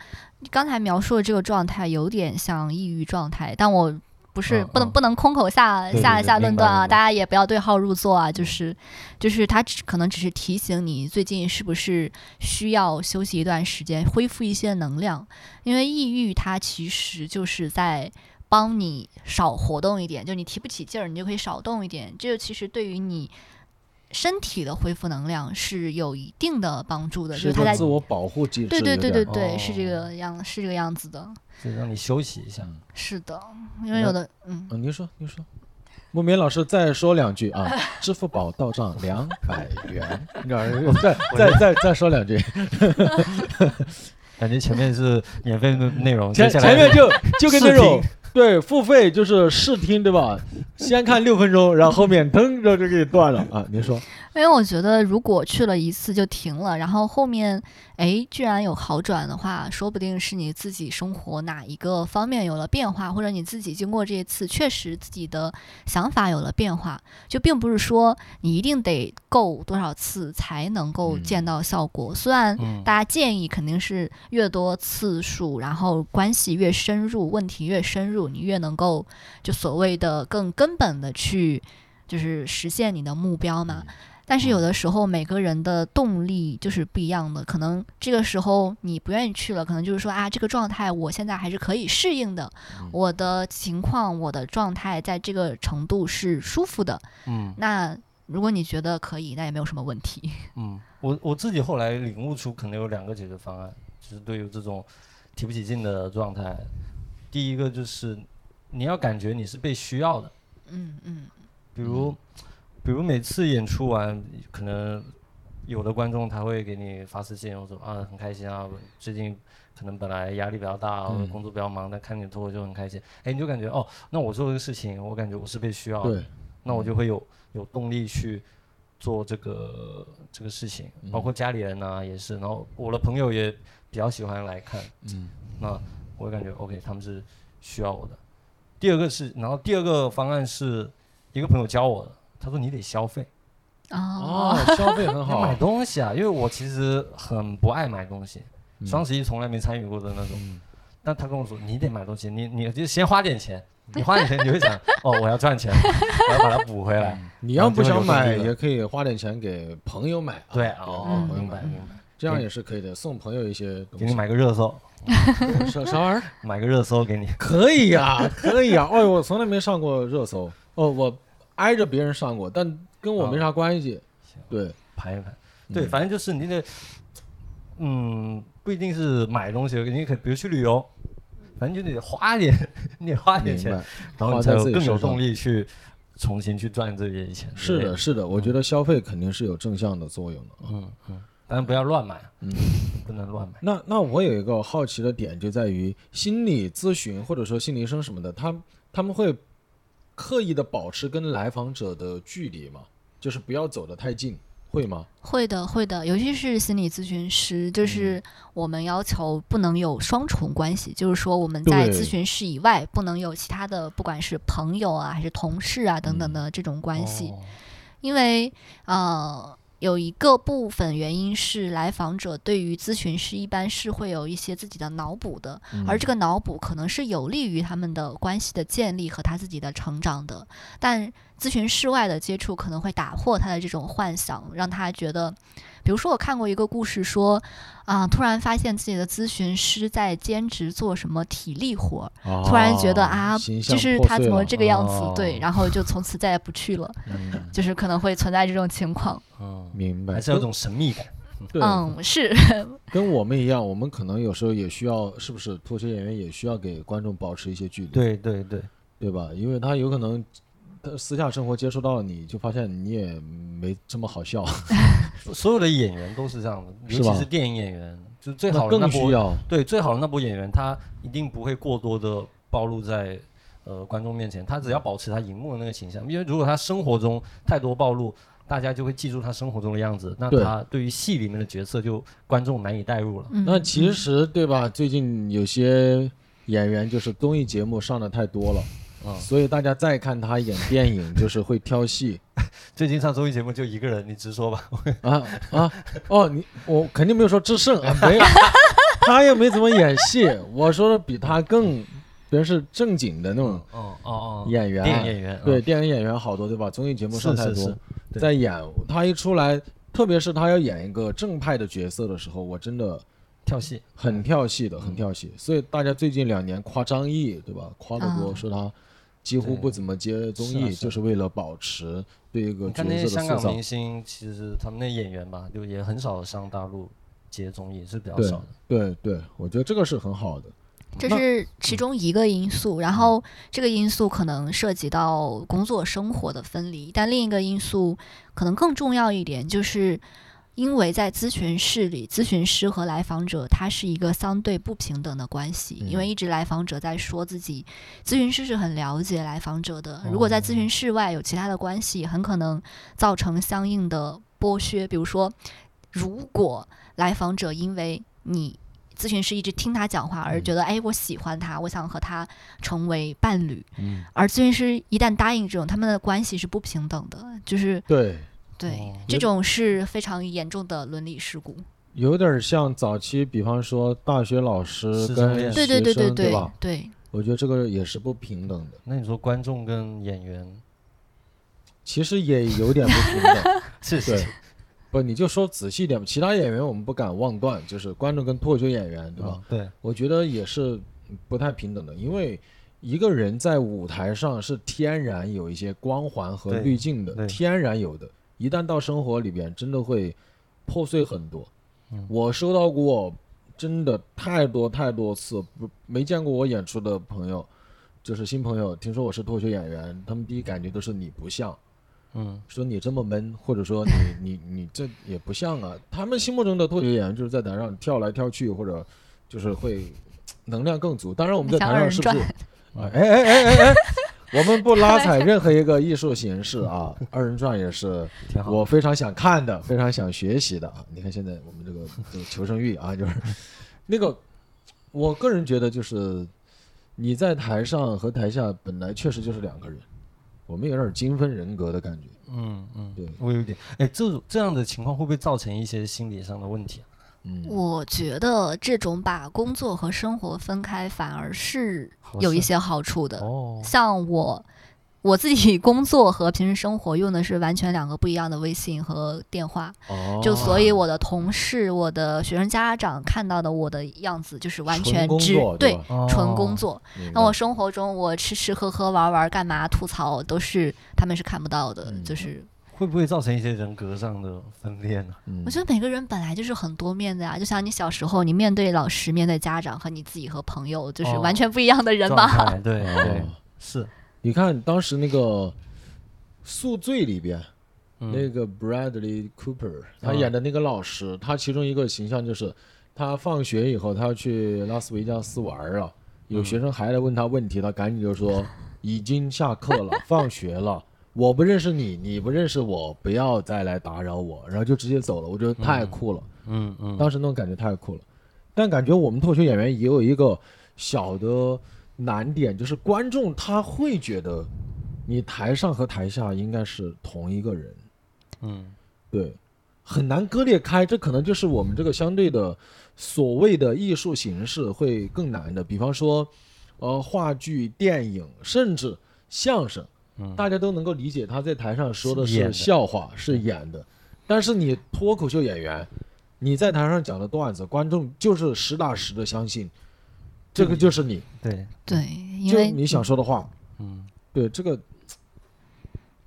刚才描述的这个状态有点像抑郁状态，但我不是、嗯不能嗯不能空口下下下论断啊，大家也不要对号入座啊。就是就是他只可能只是提醒你最近是不是需要休息一段时间，恢复一些能量，因为抑郁它其实就是在。帮你少活动一点，就你提不起劲儿，你就可以少动一点。这个其实对于你身体的恢复能量是有一定的帮助的，就是是它在自我保护机制，对对对对对，是这哦个样，是这个样子的，就让你休息一下。是的，因为有的，嗯，嗯，您说，您说，木棉老师再说两句啊，支付宝到账两百元，你知道再再再再说两句，感觉前面是免费的内容，前前面就就跟那种试对付费就是试听对吧？先看六分钟，然后后面噔就就给你断了啊。您说，因为我觉得如果去了一次就停了，然后后面哎居然有好转的话，说不定是你自己生活哪一个方面有了变化，或者你自己经过这一次确实自己的想法有了变化，就并不是说你一定得够多少次才能够嗯见到效果。虽然嗯大家建议肯定是越多次数，然后关系越深入，问题越深入，你越能够就所谓的更根本的去就是实现你的目标嘛。但是有的时候每个人的动力就是不一样的，可能这个时候你不愿意去了，可能就是说啊，这个状态我现在还是可以适应的，我的情况、我的状态在这个程度是舒服的。嗯。那如果你觉得可以，那也没有什么问题。嗯，我我自己后来领悟出可能有两个解决方案，就是对于这种提不起劲的状态，第一个就是你要感觉你是被需要的，嗯嗯。比如，比如每次演出完，可能有的观众他会给你发私信，我说啊很开心啊，最近可能本来压力比较大，或者嗯工作比较忙，但看你的脱口秀很开心，哎，你就感觉哦，那我做这个事情，我感觉我是被需要的，对，那我就会有有动力去做这个这个事情，包括家里人呐、也是，然后我的朋友也比较喜欢来看，嗯。那我会感觉 OK，他们是需要我的。第二个是，然后第二个方案是一个朋友教我的，他说你得消费，哦。哦，消费很好。买，东西啊，因为我其实很不爱买东西，嗯。双十一从来没参与过的那种。嗯。但他跟我说你得买东西，你你就先花点钱，你花点钱你会想 哦我要赚钱，我要把它补回来。你要不想买，也可以花点钱给朋友买啊，对，给哦，嗯。明白明白，这样也是可以的，送朋友一些东西。给你买个热搜，啥啥玩意儿？买个热搜给你。可以呀、可以呀、哎呦，我从来没上过热搜。哦，我挨着别人上过，但跟我没啥关系。对，盘一盘。对，嗯反正就是你得，嗯，不一定是买东西，你可以比如去旅游，反正就得花点，你得花点钱，然后你才有更有动力去重新去赚这些钱。是的，是的，我觉得消费肯定是有正向的作用的。嗯嗯，当然不要乱买，嗯，不能乱买。那那我有一个好奇的点，就在于心理咨询或者说心理医生什么的，他他们会刻意的保持跟来访者的距离吗？就是不要走得太近，会吗？会的，会的，尤其是心理咨询师，嗯就是我们要求不能有双重关系，就是说我们在咨询室以外不能有其他的，不管是朋友啊还是同事啊等等的这种关系，哦因为呃。有一个部分原因是来访者对于咨询师一般是会有一些自己的脑补的，而这个脑补可能是有利于他们的关系的建立和他自己的成长的，但咨询室外的接触可能会打破他的这种幻想，让他觉得，比如说我看过一个故事说，啊、突然发现自己的咨询师在兼职做什么体力活儿，突然觉得啊，就是他怎么这个样子，哦对，然后就从此再也不去了，嗯就是可能会存在这种情况。嗯，明白，还是有种神秘感。嗯，是，跟我们一样，我们可能有时候也需要，是不是脱口秀演员也需要给观众保持一些距离，对对对，对吧？因为他有可能他私下生活接触到了你，就发现你也没这么好笑。所有的演员都是这样的，尤其是电影演员，就最好的那波更需要。对最好的那波演员，他一定不会过多的暴露在呃观众面前，他只要保持他荧幕的那个形象，因为如果他生活中太多暴露，大家就会记住他生活中的样子，那他对于戏里面的角色就观众难以代入了。嗯那其实对吧？最近有些演员就是综艺节目上的太多了，嗯所以大家再看他演电影，就是会挑戏 最近上综艺节目就一个人，你直说吧。啊啊哦，你我肯定没有说智胜啊，没有，他也没怎么演戏。我说的比他更，别人是正经的那种哦哦哦，演员，电影演员，对，嗯电影演员好多对吧？综艺节目上太多在演他一出来，特别是他要演一个正派的角色的时候，我真的跳戏，很跳戏的，很嗯跳戏。所以大家最近两年夸张译，对吧？夸的多，啊说他几乎不怎么接综艺，就是为了保持对一个角你看那些色的塑造香港明。星，其实他们那演员吧，就也很少上大陆接综艺，是比较少的。对对，我觉得这个是很好的。这是其中一个因素，然后这个因素可能涉及到工作生活的分离，但另一个因素可能更重要一点，就是因为在咨询室里，咨询师和来访者他是一个相对不平等的关系，因为一直来访者在说自己，咨询师是很了解来访者的，如果在咨询室外有其他的关系，很可能造成相应的剥削，比如说，如果来访者因为你咨询师一直听他讲话，而觉得哎，我喜欢他，我想和他成为伴侣。嗯，而咨询师一旦答应这种，他们的关系是不平等的，就是对，对、哦这种是非常严重的伦理事故。有点像早期，比方说大学老师跟对，对对对对吧？对，我觉得这个也是不平等的，那你说观众跟演员 其实也有点不平等。对是是是，不，你就说仔细一点，其他演员我们不敢妄断，就是观众跟脱口秀演员，对吧？嗯对，我觉得也是不太平等的，因为一个人在舞台上是天然有一些光环和滤镜的，天然有的，一旦到生活里边，真的会破碎很多。嗯我收到过真的太多太多次，不没见过我演出的朋友，就是新朋友，听说我是脱口秀演员，他们第一感觉都是你不像。嗯说你这么闷，或者说你你你这也不像啊。他们心目中的脱口秀演员就是在台上跳来跳去，或者就是会能量更足。当然我们在台上是不是？哎哎哎哎哎，我们不拉踩任何一个艺术形式啊。二人转也是挺好。我非常想看的，非常想学习的啊。你看现在我们这个这个求生欲啊，就是那个，我个人觉得就是你在台上和台下本来确实就是两个人，我们有点精分人格的感觉。嗯嗯，对我有点，哎，这种这样的情况会不会造成一些心理上的问题啊？嗯，我觉得这种把工作和生活分开，反而是有一些好处的。哦，像我，我自己 工作和平时生活用的是完全两个不一样的微信和电话，哦。就所以。我的同事、我的学生家长看到的我的样子就是完全只对纯工作。那我。生活中我吃吃喝喝玩玩干嘛吐槽都是他们是看不到的，嗯就是会不会造成一些人格上的分裂呢？嗯我觉得每个人本来就是很多面的呀，就像你小时候你面对老师、面对家长和你自己和朋友，就是哦完全不一样的人状嘛。态对是，你看当时那个《宿醉》里边，嗯那个 Bradley Cooper 他嗯演的那个老师，他其中一个形象就是他放学以后他要去拉斯维加斯玩了，有嗯学生还来问他问题，他赶紧就说 已经下课了，放学了。我不认识你，你不认识我，不要再来打扰我，然后就直接走了。我觉得太酷了，嗯嗯，当时那种感觉太酷了。但感觉我们脱口秀演员也有一个小的难点，就是观众他会觉得你台上和台下应该是同一个人，嗯对，很难割裂开。这可能就是我们这个相对的所谓的艺术形式会更难的。比方说，呃，话剧、电影，甚至相声，嗯，大家都能够理解他在台上说的是是演的。笑话，是演的。但是你脱口秀演员，你在台上讲的段子，观众就是实打实的相信，这个就是你，对，对，因为就你想说的话。嗯。对这个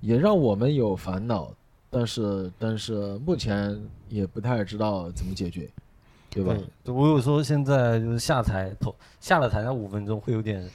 也让我们有烦恼，但是但是目前也不太知道怎么解决，对吧？对，我有时候现在就是下台头下了台那五分钟会有点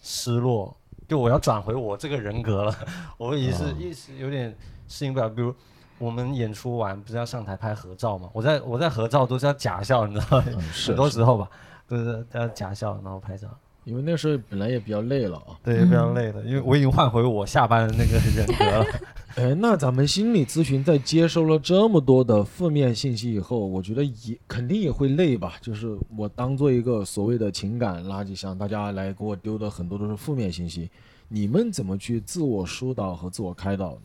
失落，就我要转回我这个人格了，我也是哦一时有点适应不了。比如我们演出完不是要上台拍合照嘛？我在我在合照都是要假笑，你知道吗？嗯很多时候吧，都是要假笑然后拍照。因为那时候本来也比较累了啊。对，嗯非常累的，因为我已经换回我下班的那个人格了。哎，那咱们心理咨询在接收了这么多的负面信息以后，我觉得也肯定也会累吧。就是我当做一个所谓的情感垃圾箱，大家来给我丢的很多都是负面信息。你们怎么去自我疏导和自我开导呢？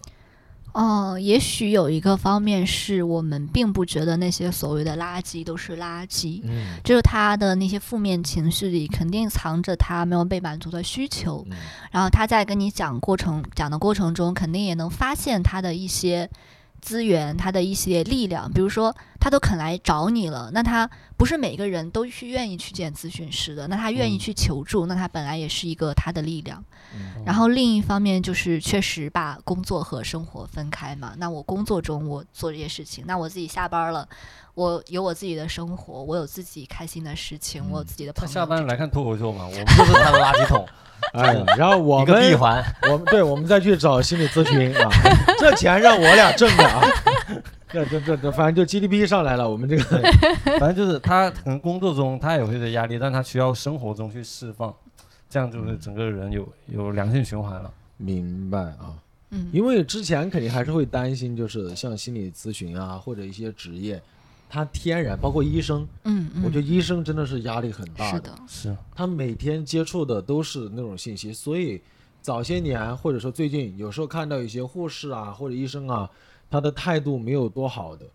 哦，也许有一个方面是我们并不觉得那些所谓的垃圾都是垃圾，嗯。就是他的那些负面情绪里肯定藏着他没有被满足的需求，嗯。然后他在跟你讲过程讲的过程中，肯定也能发现他的一些资源，他的一些力量，比如说他都肯来找你了，那他不是每个人都去愿意去见咨询师的，那他愿意嗯去求助，那他本来也是一个他的力量。嗯然后另一方面就是确实把工作和生活分开嘛。那我工作中我做这些事情，那我自己下班了，我有我自己的生活，我有自己开心的事情，我有自己的他朋友。下班来看脱口秀嘛，我们就是他的垃圾桶，哎呀，然后我们闭们环。我们对，我们再去找心理咨询啊，这钱让我俩挣的啊。这这这这，反正就 GDP 上来了，我们这个。反正就是他可能工作中他也会有压力，但他需要生活中去释放，这样就是整个人有有良性循环了。明白啊。嗯，因为之前肯定还是会担心，就是像心理咨询啊，或者一些职业，他天然包括医生，嗯嗯，我觉得医生真的是压力很大是的，是，他每天接触的都是那种信息，所以早些年或者说最近，有时候看到一些护士啊或者医生啊，他的态度没有多好的，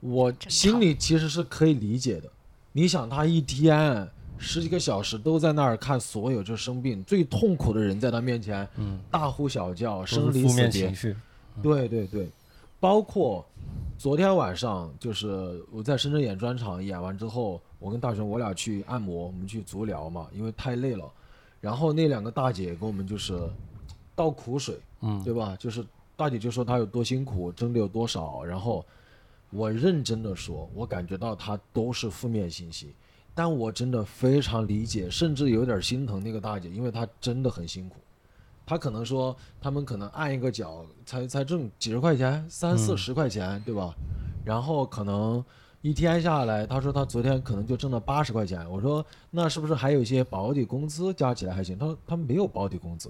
我心里其实是可以理解的。你想，他一天十几个小时都在那儿看所有就生病最痛苦的人在他面前嗯，大呼小叫，生离死别。对对对，包括昨天晚上，就是我在深圳演专场，演完之后，我跟大雄我俩去按摩，我们去足疗嘛，因为太累了。然后那两个大姐给我们就是倒苦水，嗯，对吧？就是大姐就说她有多辛苦，挣的有多少，然后我认真的说，我感觉到她都是负面信息，但我真的非常理解，甚至有点心疼那个大姐，因为她真的很辛苦。她可能说，他们可能按一个脚才才挣几十块钱，三四嗯十块钱，对吧？然后可能一天下来，她说她昨天可能就挣了八十块钱。我说那是不是还有一些保底工资加起来还行？她说他们没有保底工资，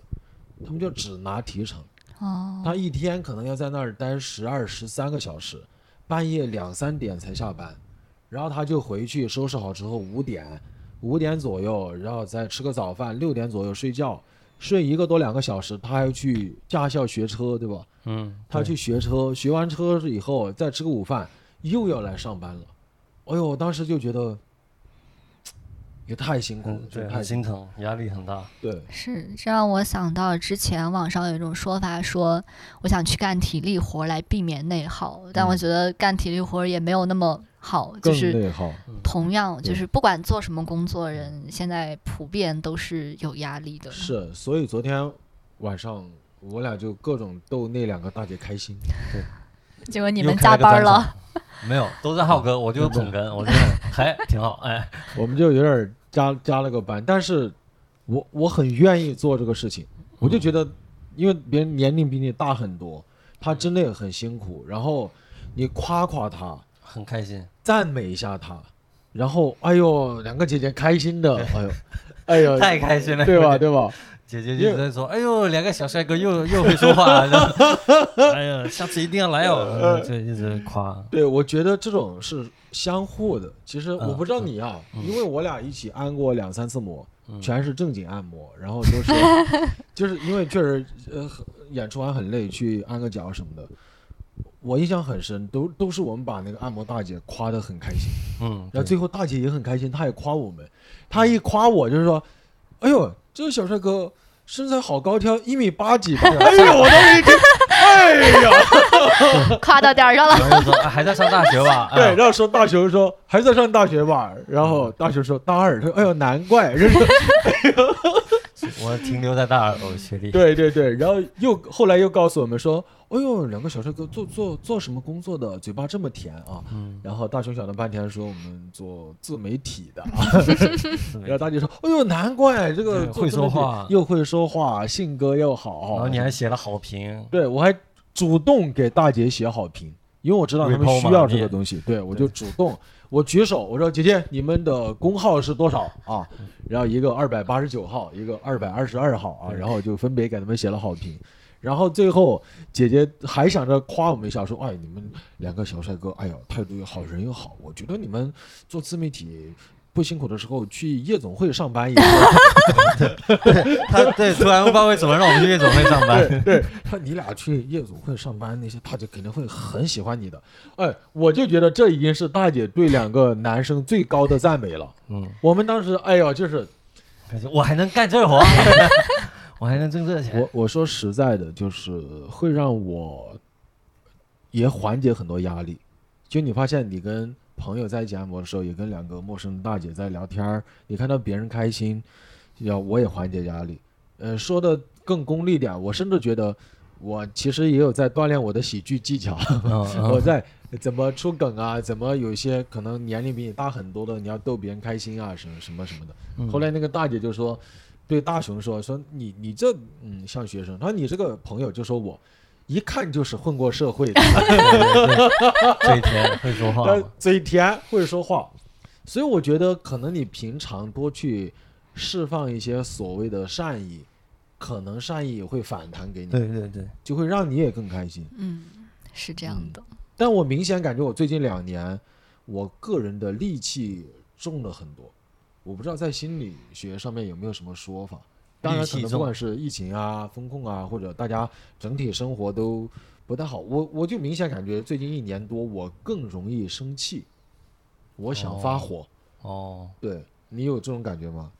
他们就只拿提成。哦，他一天可能要在那儿待十二、十三个小时，半夜两三点才下班，然后他就回去收拾好之后五点，五点左右，然后再吃个早饭，六点左右睡觉，睡一个多两个小时，他还要去驾校学车，对吧？嗯，他去学车，学完车以后再吃个午饭，又要来上班了。哎呦，我当时就觉得也太辛苦了嗯，，对，太很心疼，压力很大。对，是这让我想到之前网上有一种说法说，我想去干体力活来避免内耗，但我嗯觉得干体力活也没有那么好，就是内耗。同样就是不管做什么工作，人现在普遍都是有压力的。是，所以昨天晚上我俩就各种逗那两个大姐开心。对结果你们加班了，没有，都在浩哥，我就是捧哏，我觉得还挺好，哎，我们就有点儿加加了个班，但是我我很愿意做这个事情，我就觉得，因为别人年龄比你大很多，他真的也很辛苦，然后你夸夸他，很开心。赞美一下他，然后哎呦，两个姐姐开心的，哎呦，哎呦，太开心了对吧？对吧？姐姐就在说：“哎呦，两个小帅哥又 又会说话，然 后哎呀，下次一定要来哦。”就一直夸。对，我觉得这种是相互的。其实我不知道嗯你啊，因为我俩一起按过两三次摩，嗯全是正经按摩，然后都是就是因为确实呃演出完很累，去按个脚什么的。我印象很深，都都是我们把那个按摩大姐夸得很开心，嗯，然后最后大姐也很开心，她也夸我们，她一夸我就是说，哎呦，这个小帅哥身材好高挑，一米八几吧，哎呦，我当时一听，哎呀。夸到点儿上了。然后就说、啊还在上大学吧？对，哎然后说大学说还在上大学吧，然后大学说大二，他说哎呦难怪，就是我停留在大耳朵，学历。对对对，然后又后来又告诉我们说，哎呦两个小帅哥做做做什么工作的，嘴巴这么甜啊，嗯，然后大雄想了半天说我们做自媒体的，是然后大姐说哎呦难怪这个会说话又会说话，性格又好，然后你还写了好评，对我还主动给大姐写好评，因为我知道他们需要这个东西，对我就主动我举手，我说姐姐，你们的工号是多少啊？然后一个二百八十九号，一个二百二十二号啊，然后就分别给他们写了好评。然后最后姐姐还想着夸我们一下，说：“哎，你们两个小帅哥，哎呀，态度又好，人又好。我觉得你们做自媒体不辛苦的时候，去夜总会上班也 他对突然不知道为什么让我们去夜总会上班，对他，你俩去夜总会上班，那些大姐肯定会很喜欢你的。哎，我就觉得这已经是大姐对两个男生最高的赞美了。嗯，我们当时，哎呦，就是感觉我还能干这活，我还能挣这钱，我我说实在的，就是会让我也缓解很多压力。就你发现你跟朋友在一起按摩的时候，也跟两个陌生的大姐在聊天儿，你看到别人开心，要我也缓解压力。呃，说的更功利点，我甚至觉得我其实也有在锻炼我的喜剧技巧。我在怎么出梗啊，怎么有一些可能年龄比你大很多的，你要逗别人开心啊，什么什么什么的。嗯后来那个大姐就说，对大雄说说你你这嗯像学生，他说你这个朋友就说我一看就是混过社会的，嘴甜会说话，嘴甜会说话，所以我觉得可能你平常多去释放一些所谓的善意，可能善意也会反弹给你，对对对，就会让你也更开心。嗯，是这样的。但我明显感觉我最近两年，我个人的戾气重了很多。我不知道在心理学上面有没有什么说法。当然，可能不管是疫情啊、风控啊，或者大家整体生活都不太好，我我就明显感觉最近一年多，我更容易生气，我想发哦火。哦，对你有这种感觉吗？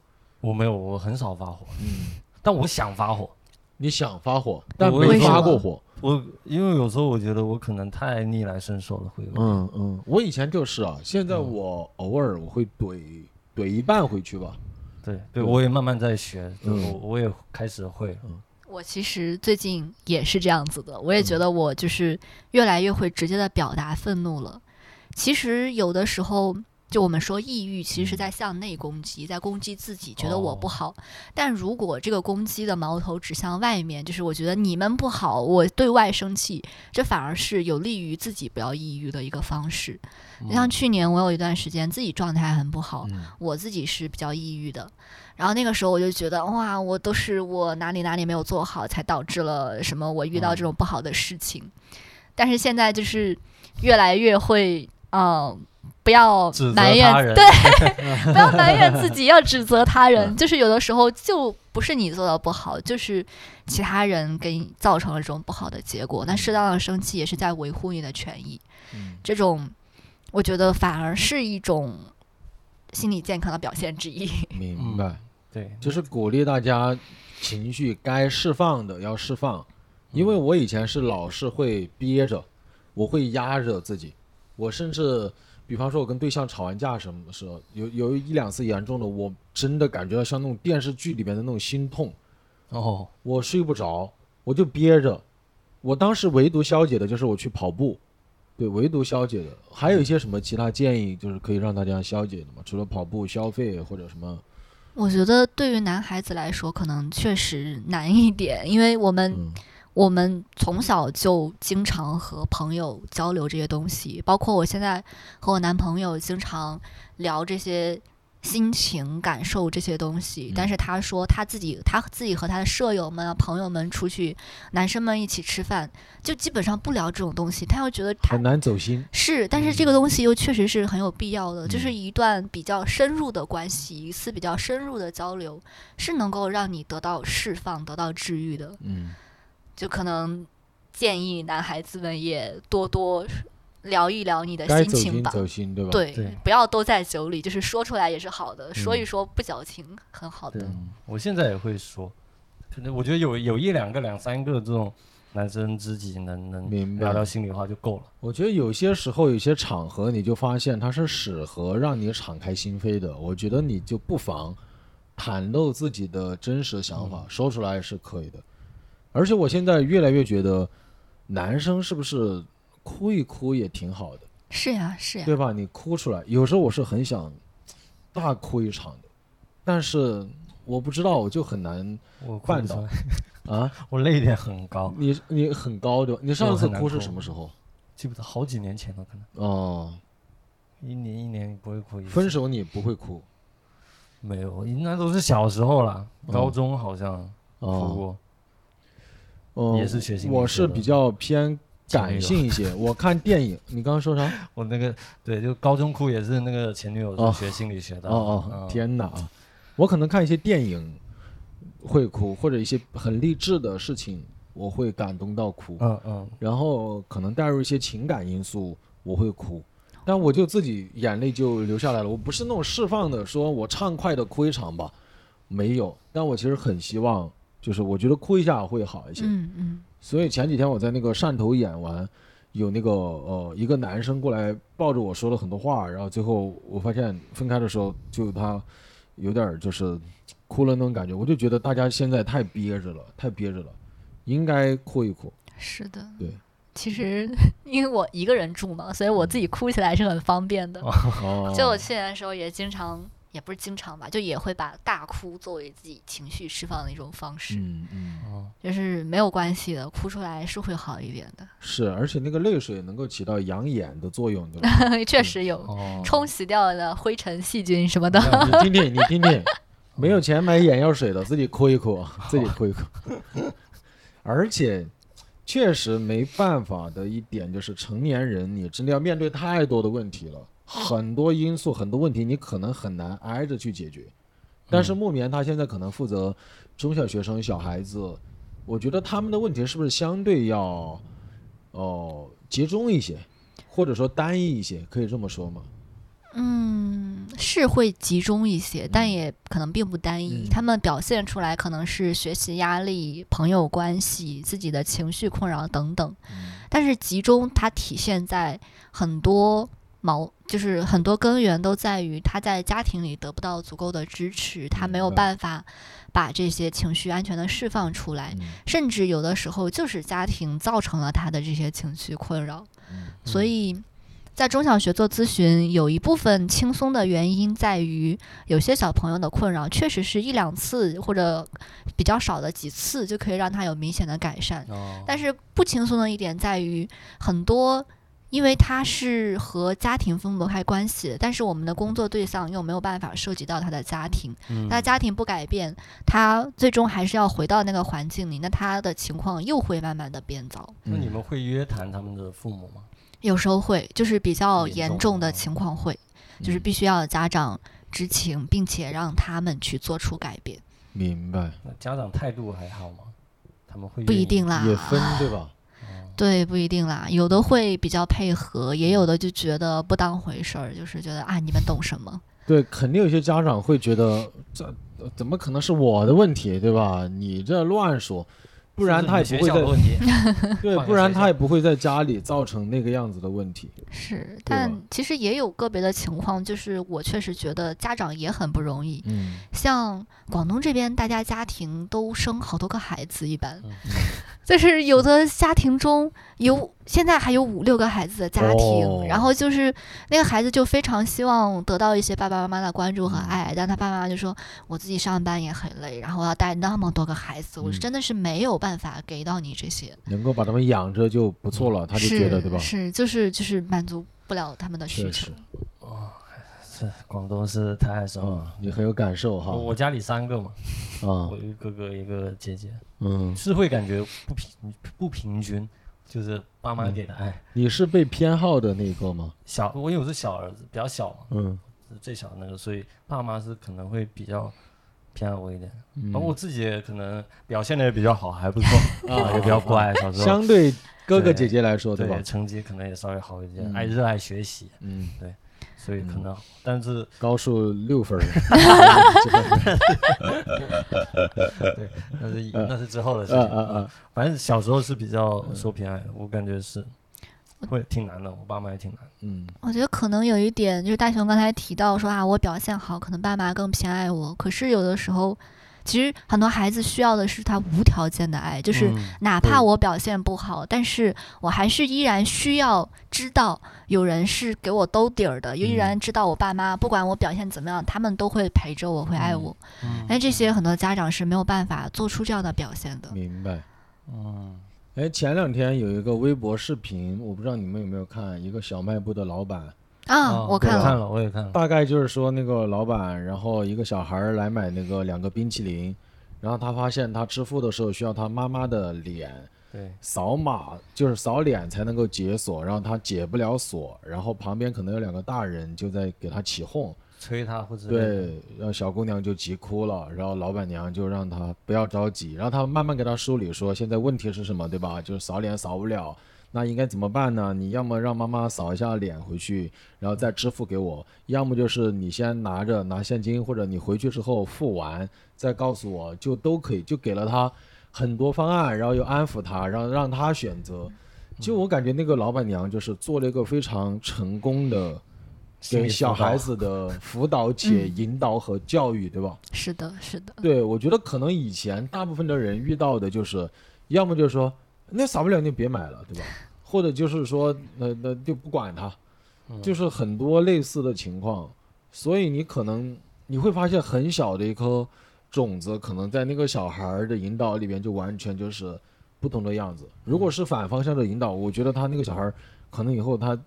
我没有，我很少发火，嗯，但我想发火，你想发火，但没发过火。我因为有时候我觉得我可能太逆来顺受了，会有，嗯嗯，我以前就是啊，现在嗯我偶尔我会怼怼一半回去吧。对对对，我也慢慢在学，我我也开始会，我其实最近也是这样子的，我也觉得我就是越来越会直接的表达愤怒了。其实有的时候，就我们说抑郁，其实是在向内攻击，在攻击自己，觉得我不哦好。但如果这个攻击的矛头指向外面，就是我觉得你们不好，我对外生气，这反而是有利于自己不要抑郁的一个方式。就像去年我有一段时间自己状态很不好，嗯我自己是比较抑郁的，然后那个时候我就觉得哇，我都是我哪里哪里没有做好，才导致了什么我遇到这种不好的事情。但是现在就是越来越会，嗯、不要埋怨对，不要埋怨自己，要指责他人。就是有的时候就不是你做的不好，就是其他人给你造成了这种不好的结果。那适当的生气也是在维护你的权益。嗯这种，我觉得反而是一种心理健康的表现之一。明白。对，就是鼓励大家情绪该释放的要释放，因为我以前是老是会憋着，我会压着自己，我甚至比方说我跟对象吵完架什么的时候，有有一两次严重的，我真的感觉到像那种电视剧里面的那种心痛，哦，我睡不着，我就憋着。我当时唯独消解的就是我去跑步，对，唯独消解的。还有一些什么其他建议，就是可以让大家消解的嘛？除了跑步、消费或者什么，我觉得对于男孩子来说，可能确实难一点，因为我们、嗯我们从小就经常和朋友交流这些东西，包括我现在和我男朋友经常聊这些心情、感受这些东西。嗯但是他说他自己他自己和他的舍友们啊、朋友们出去，男生们一起吃饭，就基本上不聊这种东西。他又觉得很难走心。是，但是这个东西又确实是很有必要的，就是嗯一段比较深入的关系，一次比较深入的交流，是能够让你得到释放、得到治愈的。嗯。就可能建议男孩子们也多多聊一聊你的心心情吧。走心，对吧？对，对不要都在酒里，就是说出来也是好的，说一嗯说不矫情，很好的。对，我现在也会说，可能我觉得有有一两个、两三个这种男生知己能能明白聊聊心里话就够了。我觉得有些时候、有些场合，你就发现它是适合让你敞开心扉的。我觉得你就不妨袒露自己的真实想法，说出来是可以的。而且我现在越来越觉得，男生是不是哭一哭也挺好的，是呀，是呀。对吧？你哭出来，有时候我是很想大哭一场的，但是我不知道，我就很难我哭办到不出来，啊。我泪点很高。你你很高对吧？你上次哭是什么时候？记不得好几年前了，可能哦，一年一年不会哭一次。分手你不会哭没有，那都是小时候了，哦高中好像哭哦，过。哦也是学心理我学我是比较偏感性一些，我看电影，你刚刚说啥？我那个对，就高中哭也是那个前女友哦是学心理学的。哦哦，嗯天哪！我可能看一些电影会哭，或者一些很励志的事情，我会感动到哭。嗯嗯，然后可能带入一些情感因素，我会哭，但我就自己眼泪就流下来了。我不是那种释放的，说我畅快的哭一场吧，没有。但我其实很希望，就是我觉得哭一下会好一些。嗯嗯所以前几天我在那个汕头演完，有那个呃一个男生过来抱着我说了很多话，然后最后我发现分开的时候，就他有点就是哭了那种感觉，我就觉得大家现在太憋着了，太憋着了，应该哭一哭。是的。对。其实因为我一个人住嘛，所以我自己哭起来是很方便的。哦，就我去年的时候也经常，也不是经常吧，就也会把大哭作为自己情绪释放的一种方式，嗯嗯。哦，就是没有关系的，哭出来是会好一点的。是，而且那个泪水能够起到养眼的作用，对吧？确实有哦，冲洗掉的灰尘、细菌什么的。你听听，你听听，没有钱买眼药水的，自己哭一哭，自己哭一哭。而且，确实没办法的一点就是，成年人你真的要面对太多的问题了，很多因素、很多问题，你可能很难挨着去解决。但是木棉他现在可能负责中小学生、小孩子，我觉得他们的问题是不是相对要哦、集中一些，或者说单一一些，可以这么说吗？嗯，是会集中一些，但也可能并不单一。嗯他们表现出来可能是学习压力、朋友关系、自己的情绪困扰等等。但是集中它体现在很多矛，就是很多根源都在于他在家庭里得不到足够的支持，他没有办法把这些情绪安全的释放出来，嗯甚至有的时候就是家庭造成了他的这些情绪困扰。嗯所以在中小学做咨询，有一部分轻松的原因在于，有些小朋友的困扰确实是一两次或者比较少的几次就可以让他有明显的改善。哦，但是不轻松的一点在于，很多因为他是和家庭分不开关系，但是我们的工作对象又没有办法涉及到他的家庭，嗯那家庭不改变，他最终还是要回到那个环境里，那他的情况又会慢慢的变糟。那你们会约谈他们的父母吗？有时候会，就是比较严严重的情况会，就是嗯必须要家长知情，并且让他们去做出改变。明白，那家长态度还好吗？他们会不一定啦，也分对吧？对，不一定啦。有的会比较配合，也有的就觉得不当回事儿，就是觉得啊，你们懂什么？对，肯定有些家长会觉得这呃怎么可能是我的问题，对吧？你这乱说，不然他也不会在。对，不然他也不会在家里造成那个样子的问题。是，但其实也有个别的情况，就是我确实觉得家长也很不容易。嗯，像广东这边，大家家庭都生好多个孩子，一般嗯 就是有的家庭中有现在还有五六个孩子的家庭，哦然后就是那个孩子就非常希望得到一些爸爸妈妈的关注和嗯爱，但他爸爸妈妈就说我自己上班也很累，然后我要带那么多个孩子，我是嗯真的是没有办法给到你这些，能够把他们养着就不错了，他就觉得对吧？是就是就是满足不了他们的需求实。，是广东是太爱生了。嗯，你很有感受哈。我我家里三个嘛，啊我，一个哥哥一个姐姐，嗯，是会感觉不平不平均，就是爸妈嗯给的爱。你是被偏好的那个吗？小我因为我是小儿子，比较小嘛，嗯，是最小的那个，所以爸妈是可能会比较偏爱我一点。嗯然后我自己也可能表现的也比较好，还不错 啊，也比较乖。小时候相对哥哥姐姐来说，对吧对？成绩可能也稍微好一点，嗯爱热爱学习，嗯，所以可能，但是高数六分儿，对，那是嗯那是之后的事啊情。啊啊！反正小时候是比较受偏爱的，我感觉是会挺难的，我爸妈也挺难。嗯我觉得可能有一点，就是大雄刚才提到说啊，我表现好，可能爸妈更偏爱我。可是有的时候，其实很多孩子需要的是他无条件的爱，就是嗯哪怕我表现不好，但是我还是依然需要知道有人是给我兜底儿的，依然知道我爸妈不管我表现怎么样，他们都会陪着我，会爱我。嗯但这些很多家长是没有办法做出这样的表现的。明白。嗯，哎，前两天有一个微博视频，我不知道你们有没有看，一个小卖部的老板，啊，我看了，看看了，我也看了。大概就是说那个老板，然后一个小孩儿来买那个两个冰淇淋，然后他发现他支付的时候需要他妈妈的脸对，扫码，就是扫脸才能够解锁，然后他解不了锁，然后旁边可能有两个大人就在给他起哄，催他或者对，然后小姑娘就急哭了，然后老板娘就让他不要着急，然后他慢慢给他梳理说现在问题是什么，对吧？就是扫脸扫不了，那应该怎么办呢？你要么让妈妈扫一下脸回去，然后再支付给我，要么就是你先拿着拿现金，或者你回去之后付完再告诉我，就都可以，就给了他很多方案，然后又安抚她，让让他选择。就我感觉那个老板娘就是做了一个非常成功的给小孩子的辅导且引导和教育，对吧？是的，是的，对，我觉得可能以前大部分的人遇到的就是，要么就是说那扫不了你别买了，对吧？或者就是说那那就不管它，嗯就是很多类似的情况。所以你可能你会发现很小的一颗种子，可能在那个小孩儿的引导里边就完全就是不同的样子。如果是反方向的引导，我觉得他那个小孩儿可能以后他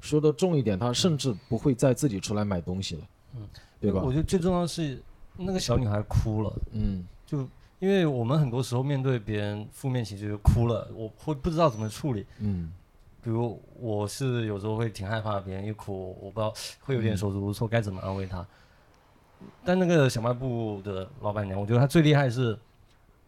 说的重一点，他甚至不会再自己出来买东西了，嗯，对吧我？觉得最重要的是那个小女孩哭了，嗯就因为我们很多时候面对别人负面情绪就哭了，我会不知道怎么处理。嗯比如我是有时候会挺害怕别人一哭，我不知道会有点手足无措，该怎么安慰他。但那个小卖部的老板娘，我觉得她最厉害是，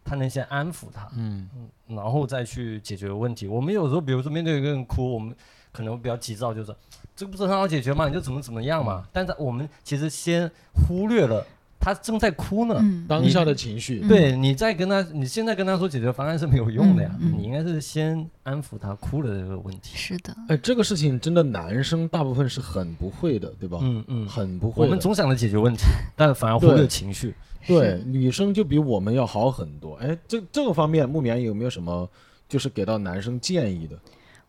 她能先安抚他，嗯然后再去解决问题。我们有时候，比如说面对一个人哭，我们可能比较急躁，就是这个不是很好解决嘛？你就怎么怎么样嘛。但是我们其实先忽略了他正在哭呢。嗯，当下的情绪，嗯对你再跟他，你现在跟他说解决方案是没有用的呀。你应该是先安抚他哭的这个问题。是的，哎，这个事情真的男生大部分是很不会的，对吧？嗯嗯，很不会。我们总想着解决问题，但反而忽略情绪。对女生就比我们要好很多。哎，这这个方面，木棉有没有什么就是给到男生建议的？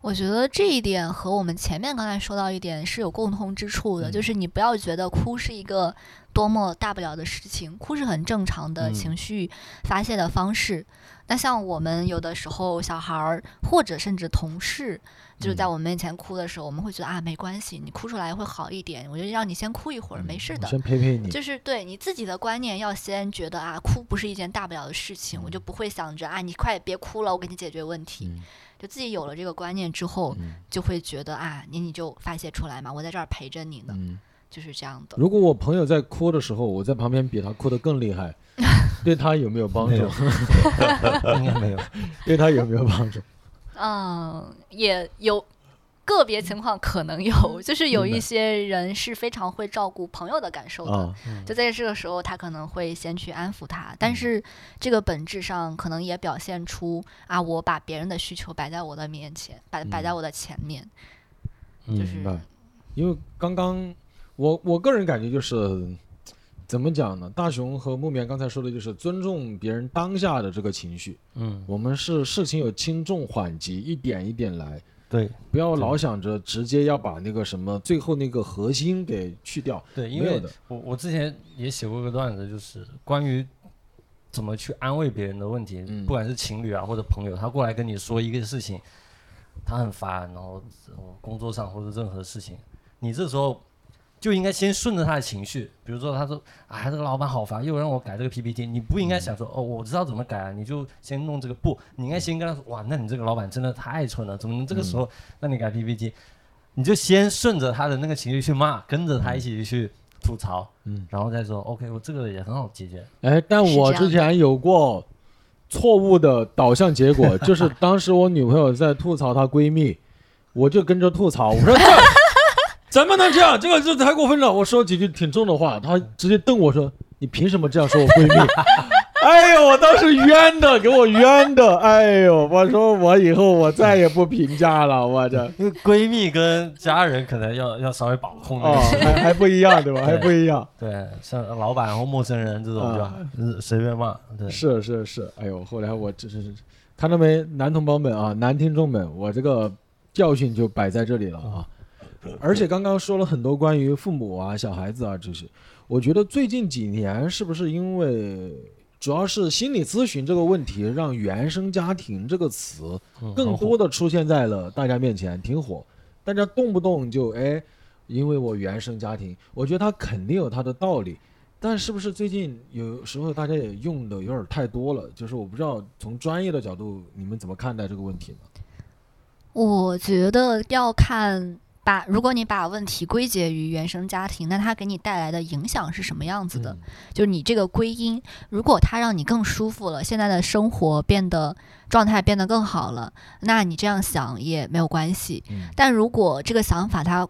我觉得这一点和我们前面刚才说到一点是有共通之处的，嗯就是你不要觉得哭是一个多么大不了的事情，哭是很正常的嗯情绪发泄的方式。那像我们有的时候小孩儿或者甚至同事，就是在嗯我们面前哭的时候，我们会觉得啊没关系，你哭出来会好一点，我就让你先哭一会儿，没事的。先陪陪你。就是对你自己的观念要先觉得啊，哭不是一件大不了的事情，我就不会想着啊，你快别哭了，我给你解决问题。嗯就自己有了这个观念之后，嗯就会觉得啊，你你就发泄出来嘛，我在这儿陪着你呢，嗯，就是这样的。如果我朋友在哭的时候，我在旁边比他哭得更厉害，对他有没有帮助没有？应该没有。对他有没有帮助？嗯，也有个别情况可能有，就是有一些人是非常会照顾朋友的感受的。啊，就在这个时候，他可能会先去安抚他，嗯但是这个本质上可能也表现出啊，我把别人的需求摆在我的面前，摆摆在嗯我的前面，嗯就是明白。因为刚刚我我个人感觉就是怎么讲呢？大雄和木棉刚才说的就是尊重别人当下的这个情绪，嗯，我们是事情有轻重缓急，一点一点来，对不要老想着直接要把那个什么最后那个核心给去掉。对，因为我我之前也写过一个段子，就是关于怎么去安慰别人的问题，嗯不管是情侣啊或者朋友，他过来跟你说一个事情，他很烦，然后呃工作上或者任何事情，你这时候就应该先顺着他的情绪，比如说他说，哎，这个老板好烦，又让我改这个 PPT，你不应该想说，哦，我知道怎么改啊，你就先弄这个，不，你应该先跟他说，哇，那你这个老板真的太蠢了，怎么能这个时候让你改 PPT？你就先顺着他的那个情绪去骂，跟着他一起去吐槽，嗯，然后再说 OK，我这个也很好解决。哎，但我之前有过错误的导向结果，就是当时我女朋友在吐槽她闺蜜，我就跟着吐槽，我说 这怎么能这样？这个这太过分了！我说几句挺重的话，他直接瞪我说：“你凭什么这样说我闺蜜？” 哎呦，我当时冤的，给我冤的！哎呦，我说我以后我再也不评价了，我这因为闺蜜跟家人可能要要稍微把控那哦，还还不一样对吧？还不一样。对，像老板或陌生人这种啊就呃随便骂，对，是是是，哎呦，后来我这是看到没，男同胞们啊，男听众们，我这个教训就摆在这里了啊。而且刚刚说了很多关于父母啊、小孩子啊这些，我觉得最近几年是不是因为主要是心理咨询这个问题，让原生家庭这个词更多的出现在了大家面前，挺火。大家动不动就哎，因为我原生家庭，我觉得他肯定有他的道理。但是不是最近有时候大家也用的有点太多了？就是我不知道从专业的角度，你们怎么看待这个问题呢？我觉得要看把，如果你把问题归结于原生家庭，那它给你带来的影响是什么样子的？嗯就是你这个归因，如果它让你更舒服了，现在的生活变得状态变得更好了，那你这样想也没有关系。嗯但如果这个想法它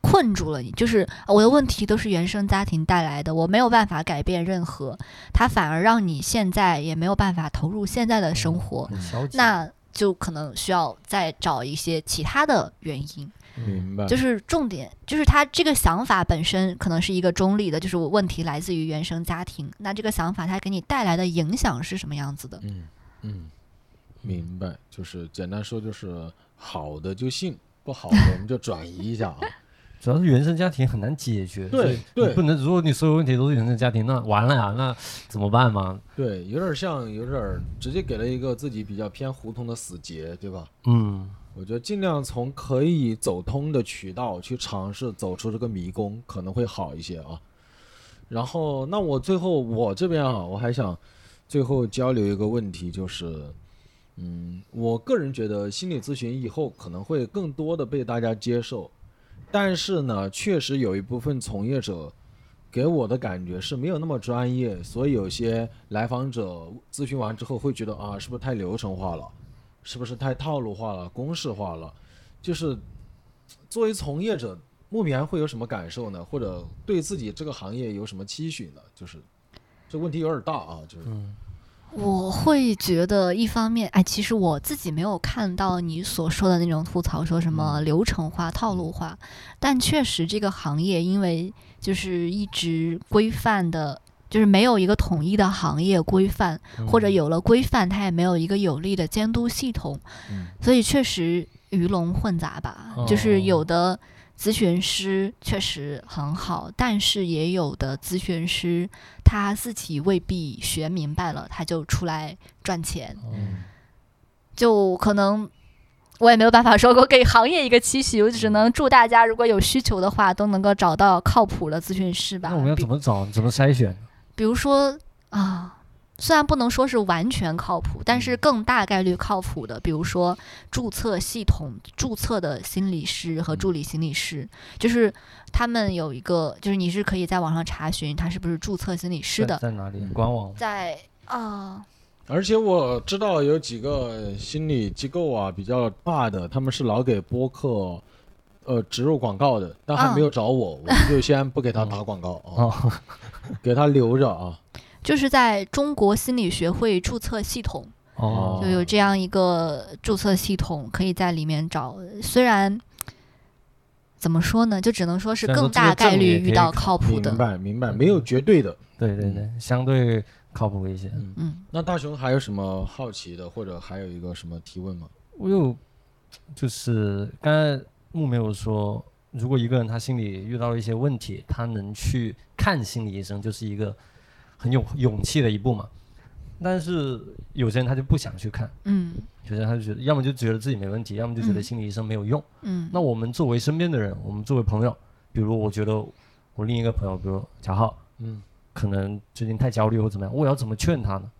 困住了你，就是呃我的问题都是原生家庭带来的，我没有办法改变任何，它反而让你现在也没有办法投入现在的生活。那就可能需要再找一些其他的原因。明白。就是重点，就是他这个想法本身可能是一个中立的，就是我问题来自于原生家庭。那这个想法它给你带来的影响是什么样子的？嗯嗯，明白。就是简单说，就是好的就信，不好的我们就转移一下啊。主要是原生家庭很难解决，对对不能，如果你所有问题都是原生家庭，那完了呀，那怎么办嘛？对，有点像，有点儿直接给了一个自己比较偏胡同的死结，对吧？嗯，我觉得尽量从可以走通的渠道去尝试走出这个迷宫，可能会好一些啊。然后，那我最后我这边啊，我还想最后交流一个问题，就是，嗯，我个人觉得心理咨询以后可能会更多的被大家接受，但是呢，确实有一部分从业者给我的感觉是没有那么专业，所以有些来访者咨询完之后会觉得啊，是不是太流程化了？是不是太套路化了、公式化了？就是作为从业者，木棉会有什么感受呢？或者对自己这个行业有什么期许呢？就是这问题有点大啊，就是我会觉得，一方面，哎，其实我自己没有看到你所说的那种吐槽，说什么流程化、套路化，但确实这个行业因为就是一直规范的。就是没有一个统一的行业规范，或者有了规范，它也没有一个有力的监督系统，嗯所以确实鱼龙混杂吧。就是有的咨询师确实很好，但是也有的咨询师他自己未必学明白了，他就出来赚钱，嗯就可能。我也没有办法说我给行业一个期许，我只能祝大家如果有需求的话，都能够找到靠谱的咨询师吧。那我们要怎么找？怎么筛选？比如说啊，虽然不能说是完全靠谱，但是更大概率靠谱的，比如说注册系统注册的心理师和助理心理师，就是他们有一个，就是你是可以在网上查询他是不是注册心理师的，在在哪里？官网。在啊。而且我知道有几个心理机构啊，比较大的，他们是老给播客呃植入广告的，但还没有找我，我们就先不给他打广告啊，哦，给他留着啊。就是在中国心理学会注册系统，哦，就有这样一个注册系统，可以在里面找。虽然怎么说呢，就只能说是更大概率遇到靠谱的明。白明白，没有绝对的。对对对，相对靠谱一些。嗯，嗯，那大雄还有什么好奇的，或者还有一个什么提问吗？我有，就是刚才木没有说，如果一个人他心里遇到了一些问题，他能去看心理医生，就是一个很有勇气的一步嘛。但是有些人他就不想去看，嗯有些人他就觉得，要么就觉得自己没问题，要么就觉得嗯心理医生没有用。嗯，那我们作为身边的人，我们作为朋友，比如我觉得我另一个朋友，比如贾浩，嗯，可能最近太焦虑或怎么样，我要怎么劝他呢？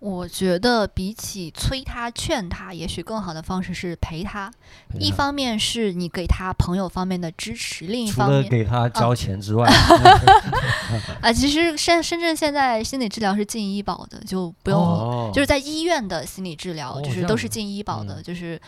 我觉得比起催他、劝他，也许更好的方式是陪他。一陪他方面是你给他朋友方面的支持，另一除了方面给他交钱之外 啊，其实深深圳现在心理治疗是进医保的，就不用，哦就是在医院的心理治疗，哦就是都是进医保的，嗯就是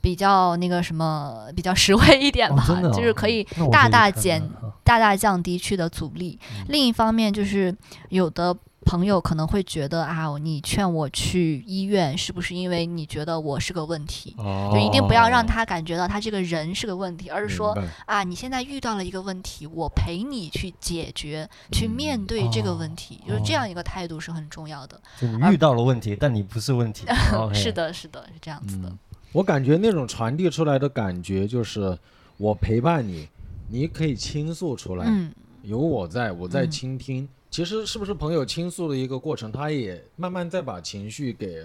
比较那个什么，比较实惠一点吧，哦哦就是可以大大减大大降低去的阻力。嗯另一方面，就是有的朋友可能会觉得啊，你劝我去医院，是不是因为你觉得我是个问题？哦就一定不要让他感觉到他这个人是个问题，而是说啊，你现在遇到了一个问题，我陪你去解决、去面对这个问题，就是这样一个态度是很重要的。就你遇到了问题，但你不是问题。是，的，是的，是这样子的。嗯，我感觉那种传递出来的感觉就是我陪伴你，你可以倾诉出来，嗯有我在，我在嗯倾听，其实是不是朋友倾诉的一个过程，他也慢慢在把情绪给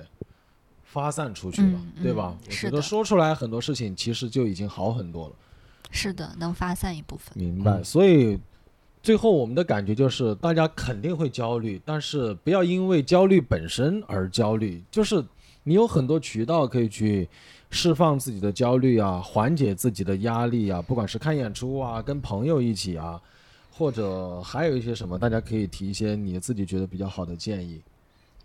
发散出去了，嗯对吧嗯？我觉得说出来很多事情其实就已经好很多了。是的，能发散一部分。明白，嗯所以最后我们的感觉就是，大家肯定会焦虑，但是不要因为焦虑本身而焦虑，就是你有很多渠道可以去释放自己的焦虑啊，缓解自己的压力啊，不管是看演出啊，跟朋友一起啊，或者还有一些什么，大家可以提一些你自己觉得比较好的建议。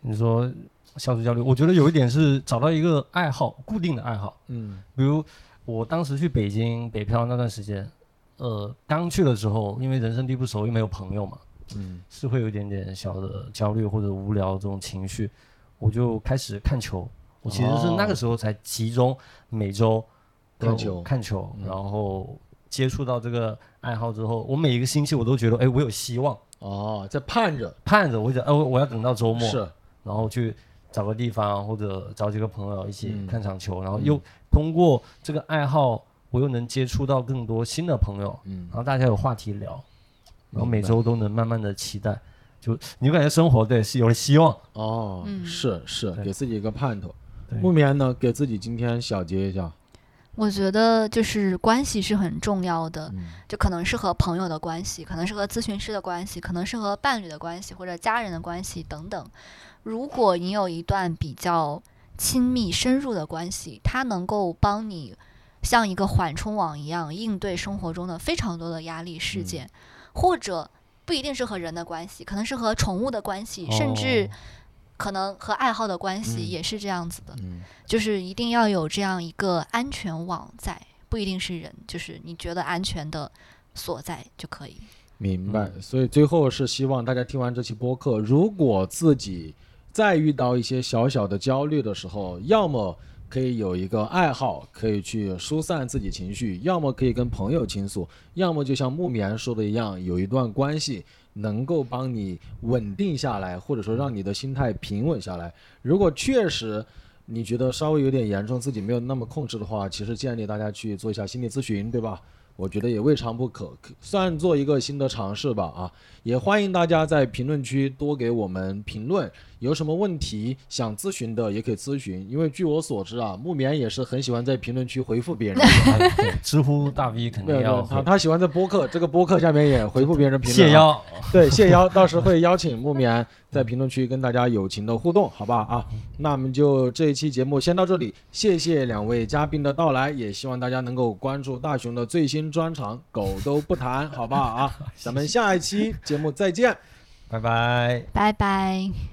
你说消除焦虑，我觉得有一点是找到一个爱好，固定的爱好。嗯比如我当时去北京北漂那段时间，呃，刚去的时候，因为人生地不熟，又没有朋友嘛，嗯是会有一点点小的焦虑或者无聊这种情绪，我就开始看球。我其实是那个时候才集中每周看球看球，嗯然后接触到这个爱好之后，我每一个星期我都觉得，哎，我有希望，哦，在盼着。盼着我想，呃，我我要等到周末，是。然后去找个地方或者找几个朋友一起嗯。看场球，然后又通过这个爱好，我又能接触到更多新的朋友，嗯。然后大家有话题聊，然后每周都能慢慢的期待，就你就感觉生活对是有了希望。哦，嗯。是是，给自己一个盼头。对。木棉呢，给自己今天小结一下。我觉得就是关系是很重要的，嗯。就可能是和朋友的关系，可能是和咨询师的关系，可能是和伴侣的关系或者家人的关系等等。如果你有一段比较亲密深入的关系，它能够帮你像一个缓冲网一样应对生活中的非常多的压力事件，或者不一定是和人的关系，可能是和宠物的关系，甚至哦可能和爱好的关系嗯也是这样子的。嗯就是一定要有这样一个安全网在，不一定是人，就是你觉得安全的所在就可以。明白，嗯所以最后是希望大家听完这期播客，如果自己再遇到一些小小的焦虑的时候，要么可以有一个爱好，可以去疏散自己情绪；要么可以跟朋友倾诉；要么就像木棉说的一样，有一段关系能够帮你稳定下来，或者说让你的心态平稳下来。如果确实你觉得稍微有点严重，自己没有那么控制的话，其实建议大家去做一下心理咨询，对吧？我觉得也未尝不可，可算做一个新的尝试吧啊！也欢迎大家在评论区多给我们评论，有什么问题想咨询的也可以咨询。因为据我所知啊，木棉也是很喜欢在评论区回复别人的，哎 对知乎大 V 肯定要他他喜欢在播客这个播客下面也回复别人评论、啊。谢邀，对，谢邀，到时会邀请木棉在评论区跟大家友情的互动，好吧啊？那我们就这一期节目先到这里，谢谢两位嘉宾的到来，也希望大家能够关注大熊的最新专场《狗都不谈》，好不好啊？咱们下一期节目再见。拜拜。拜拜。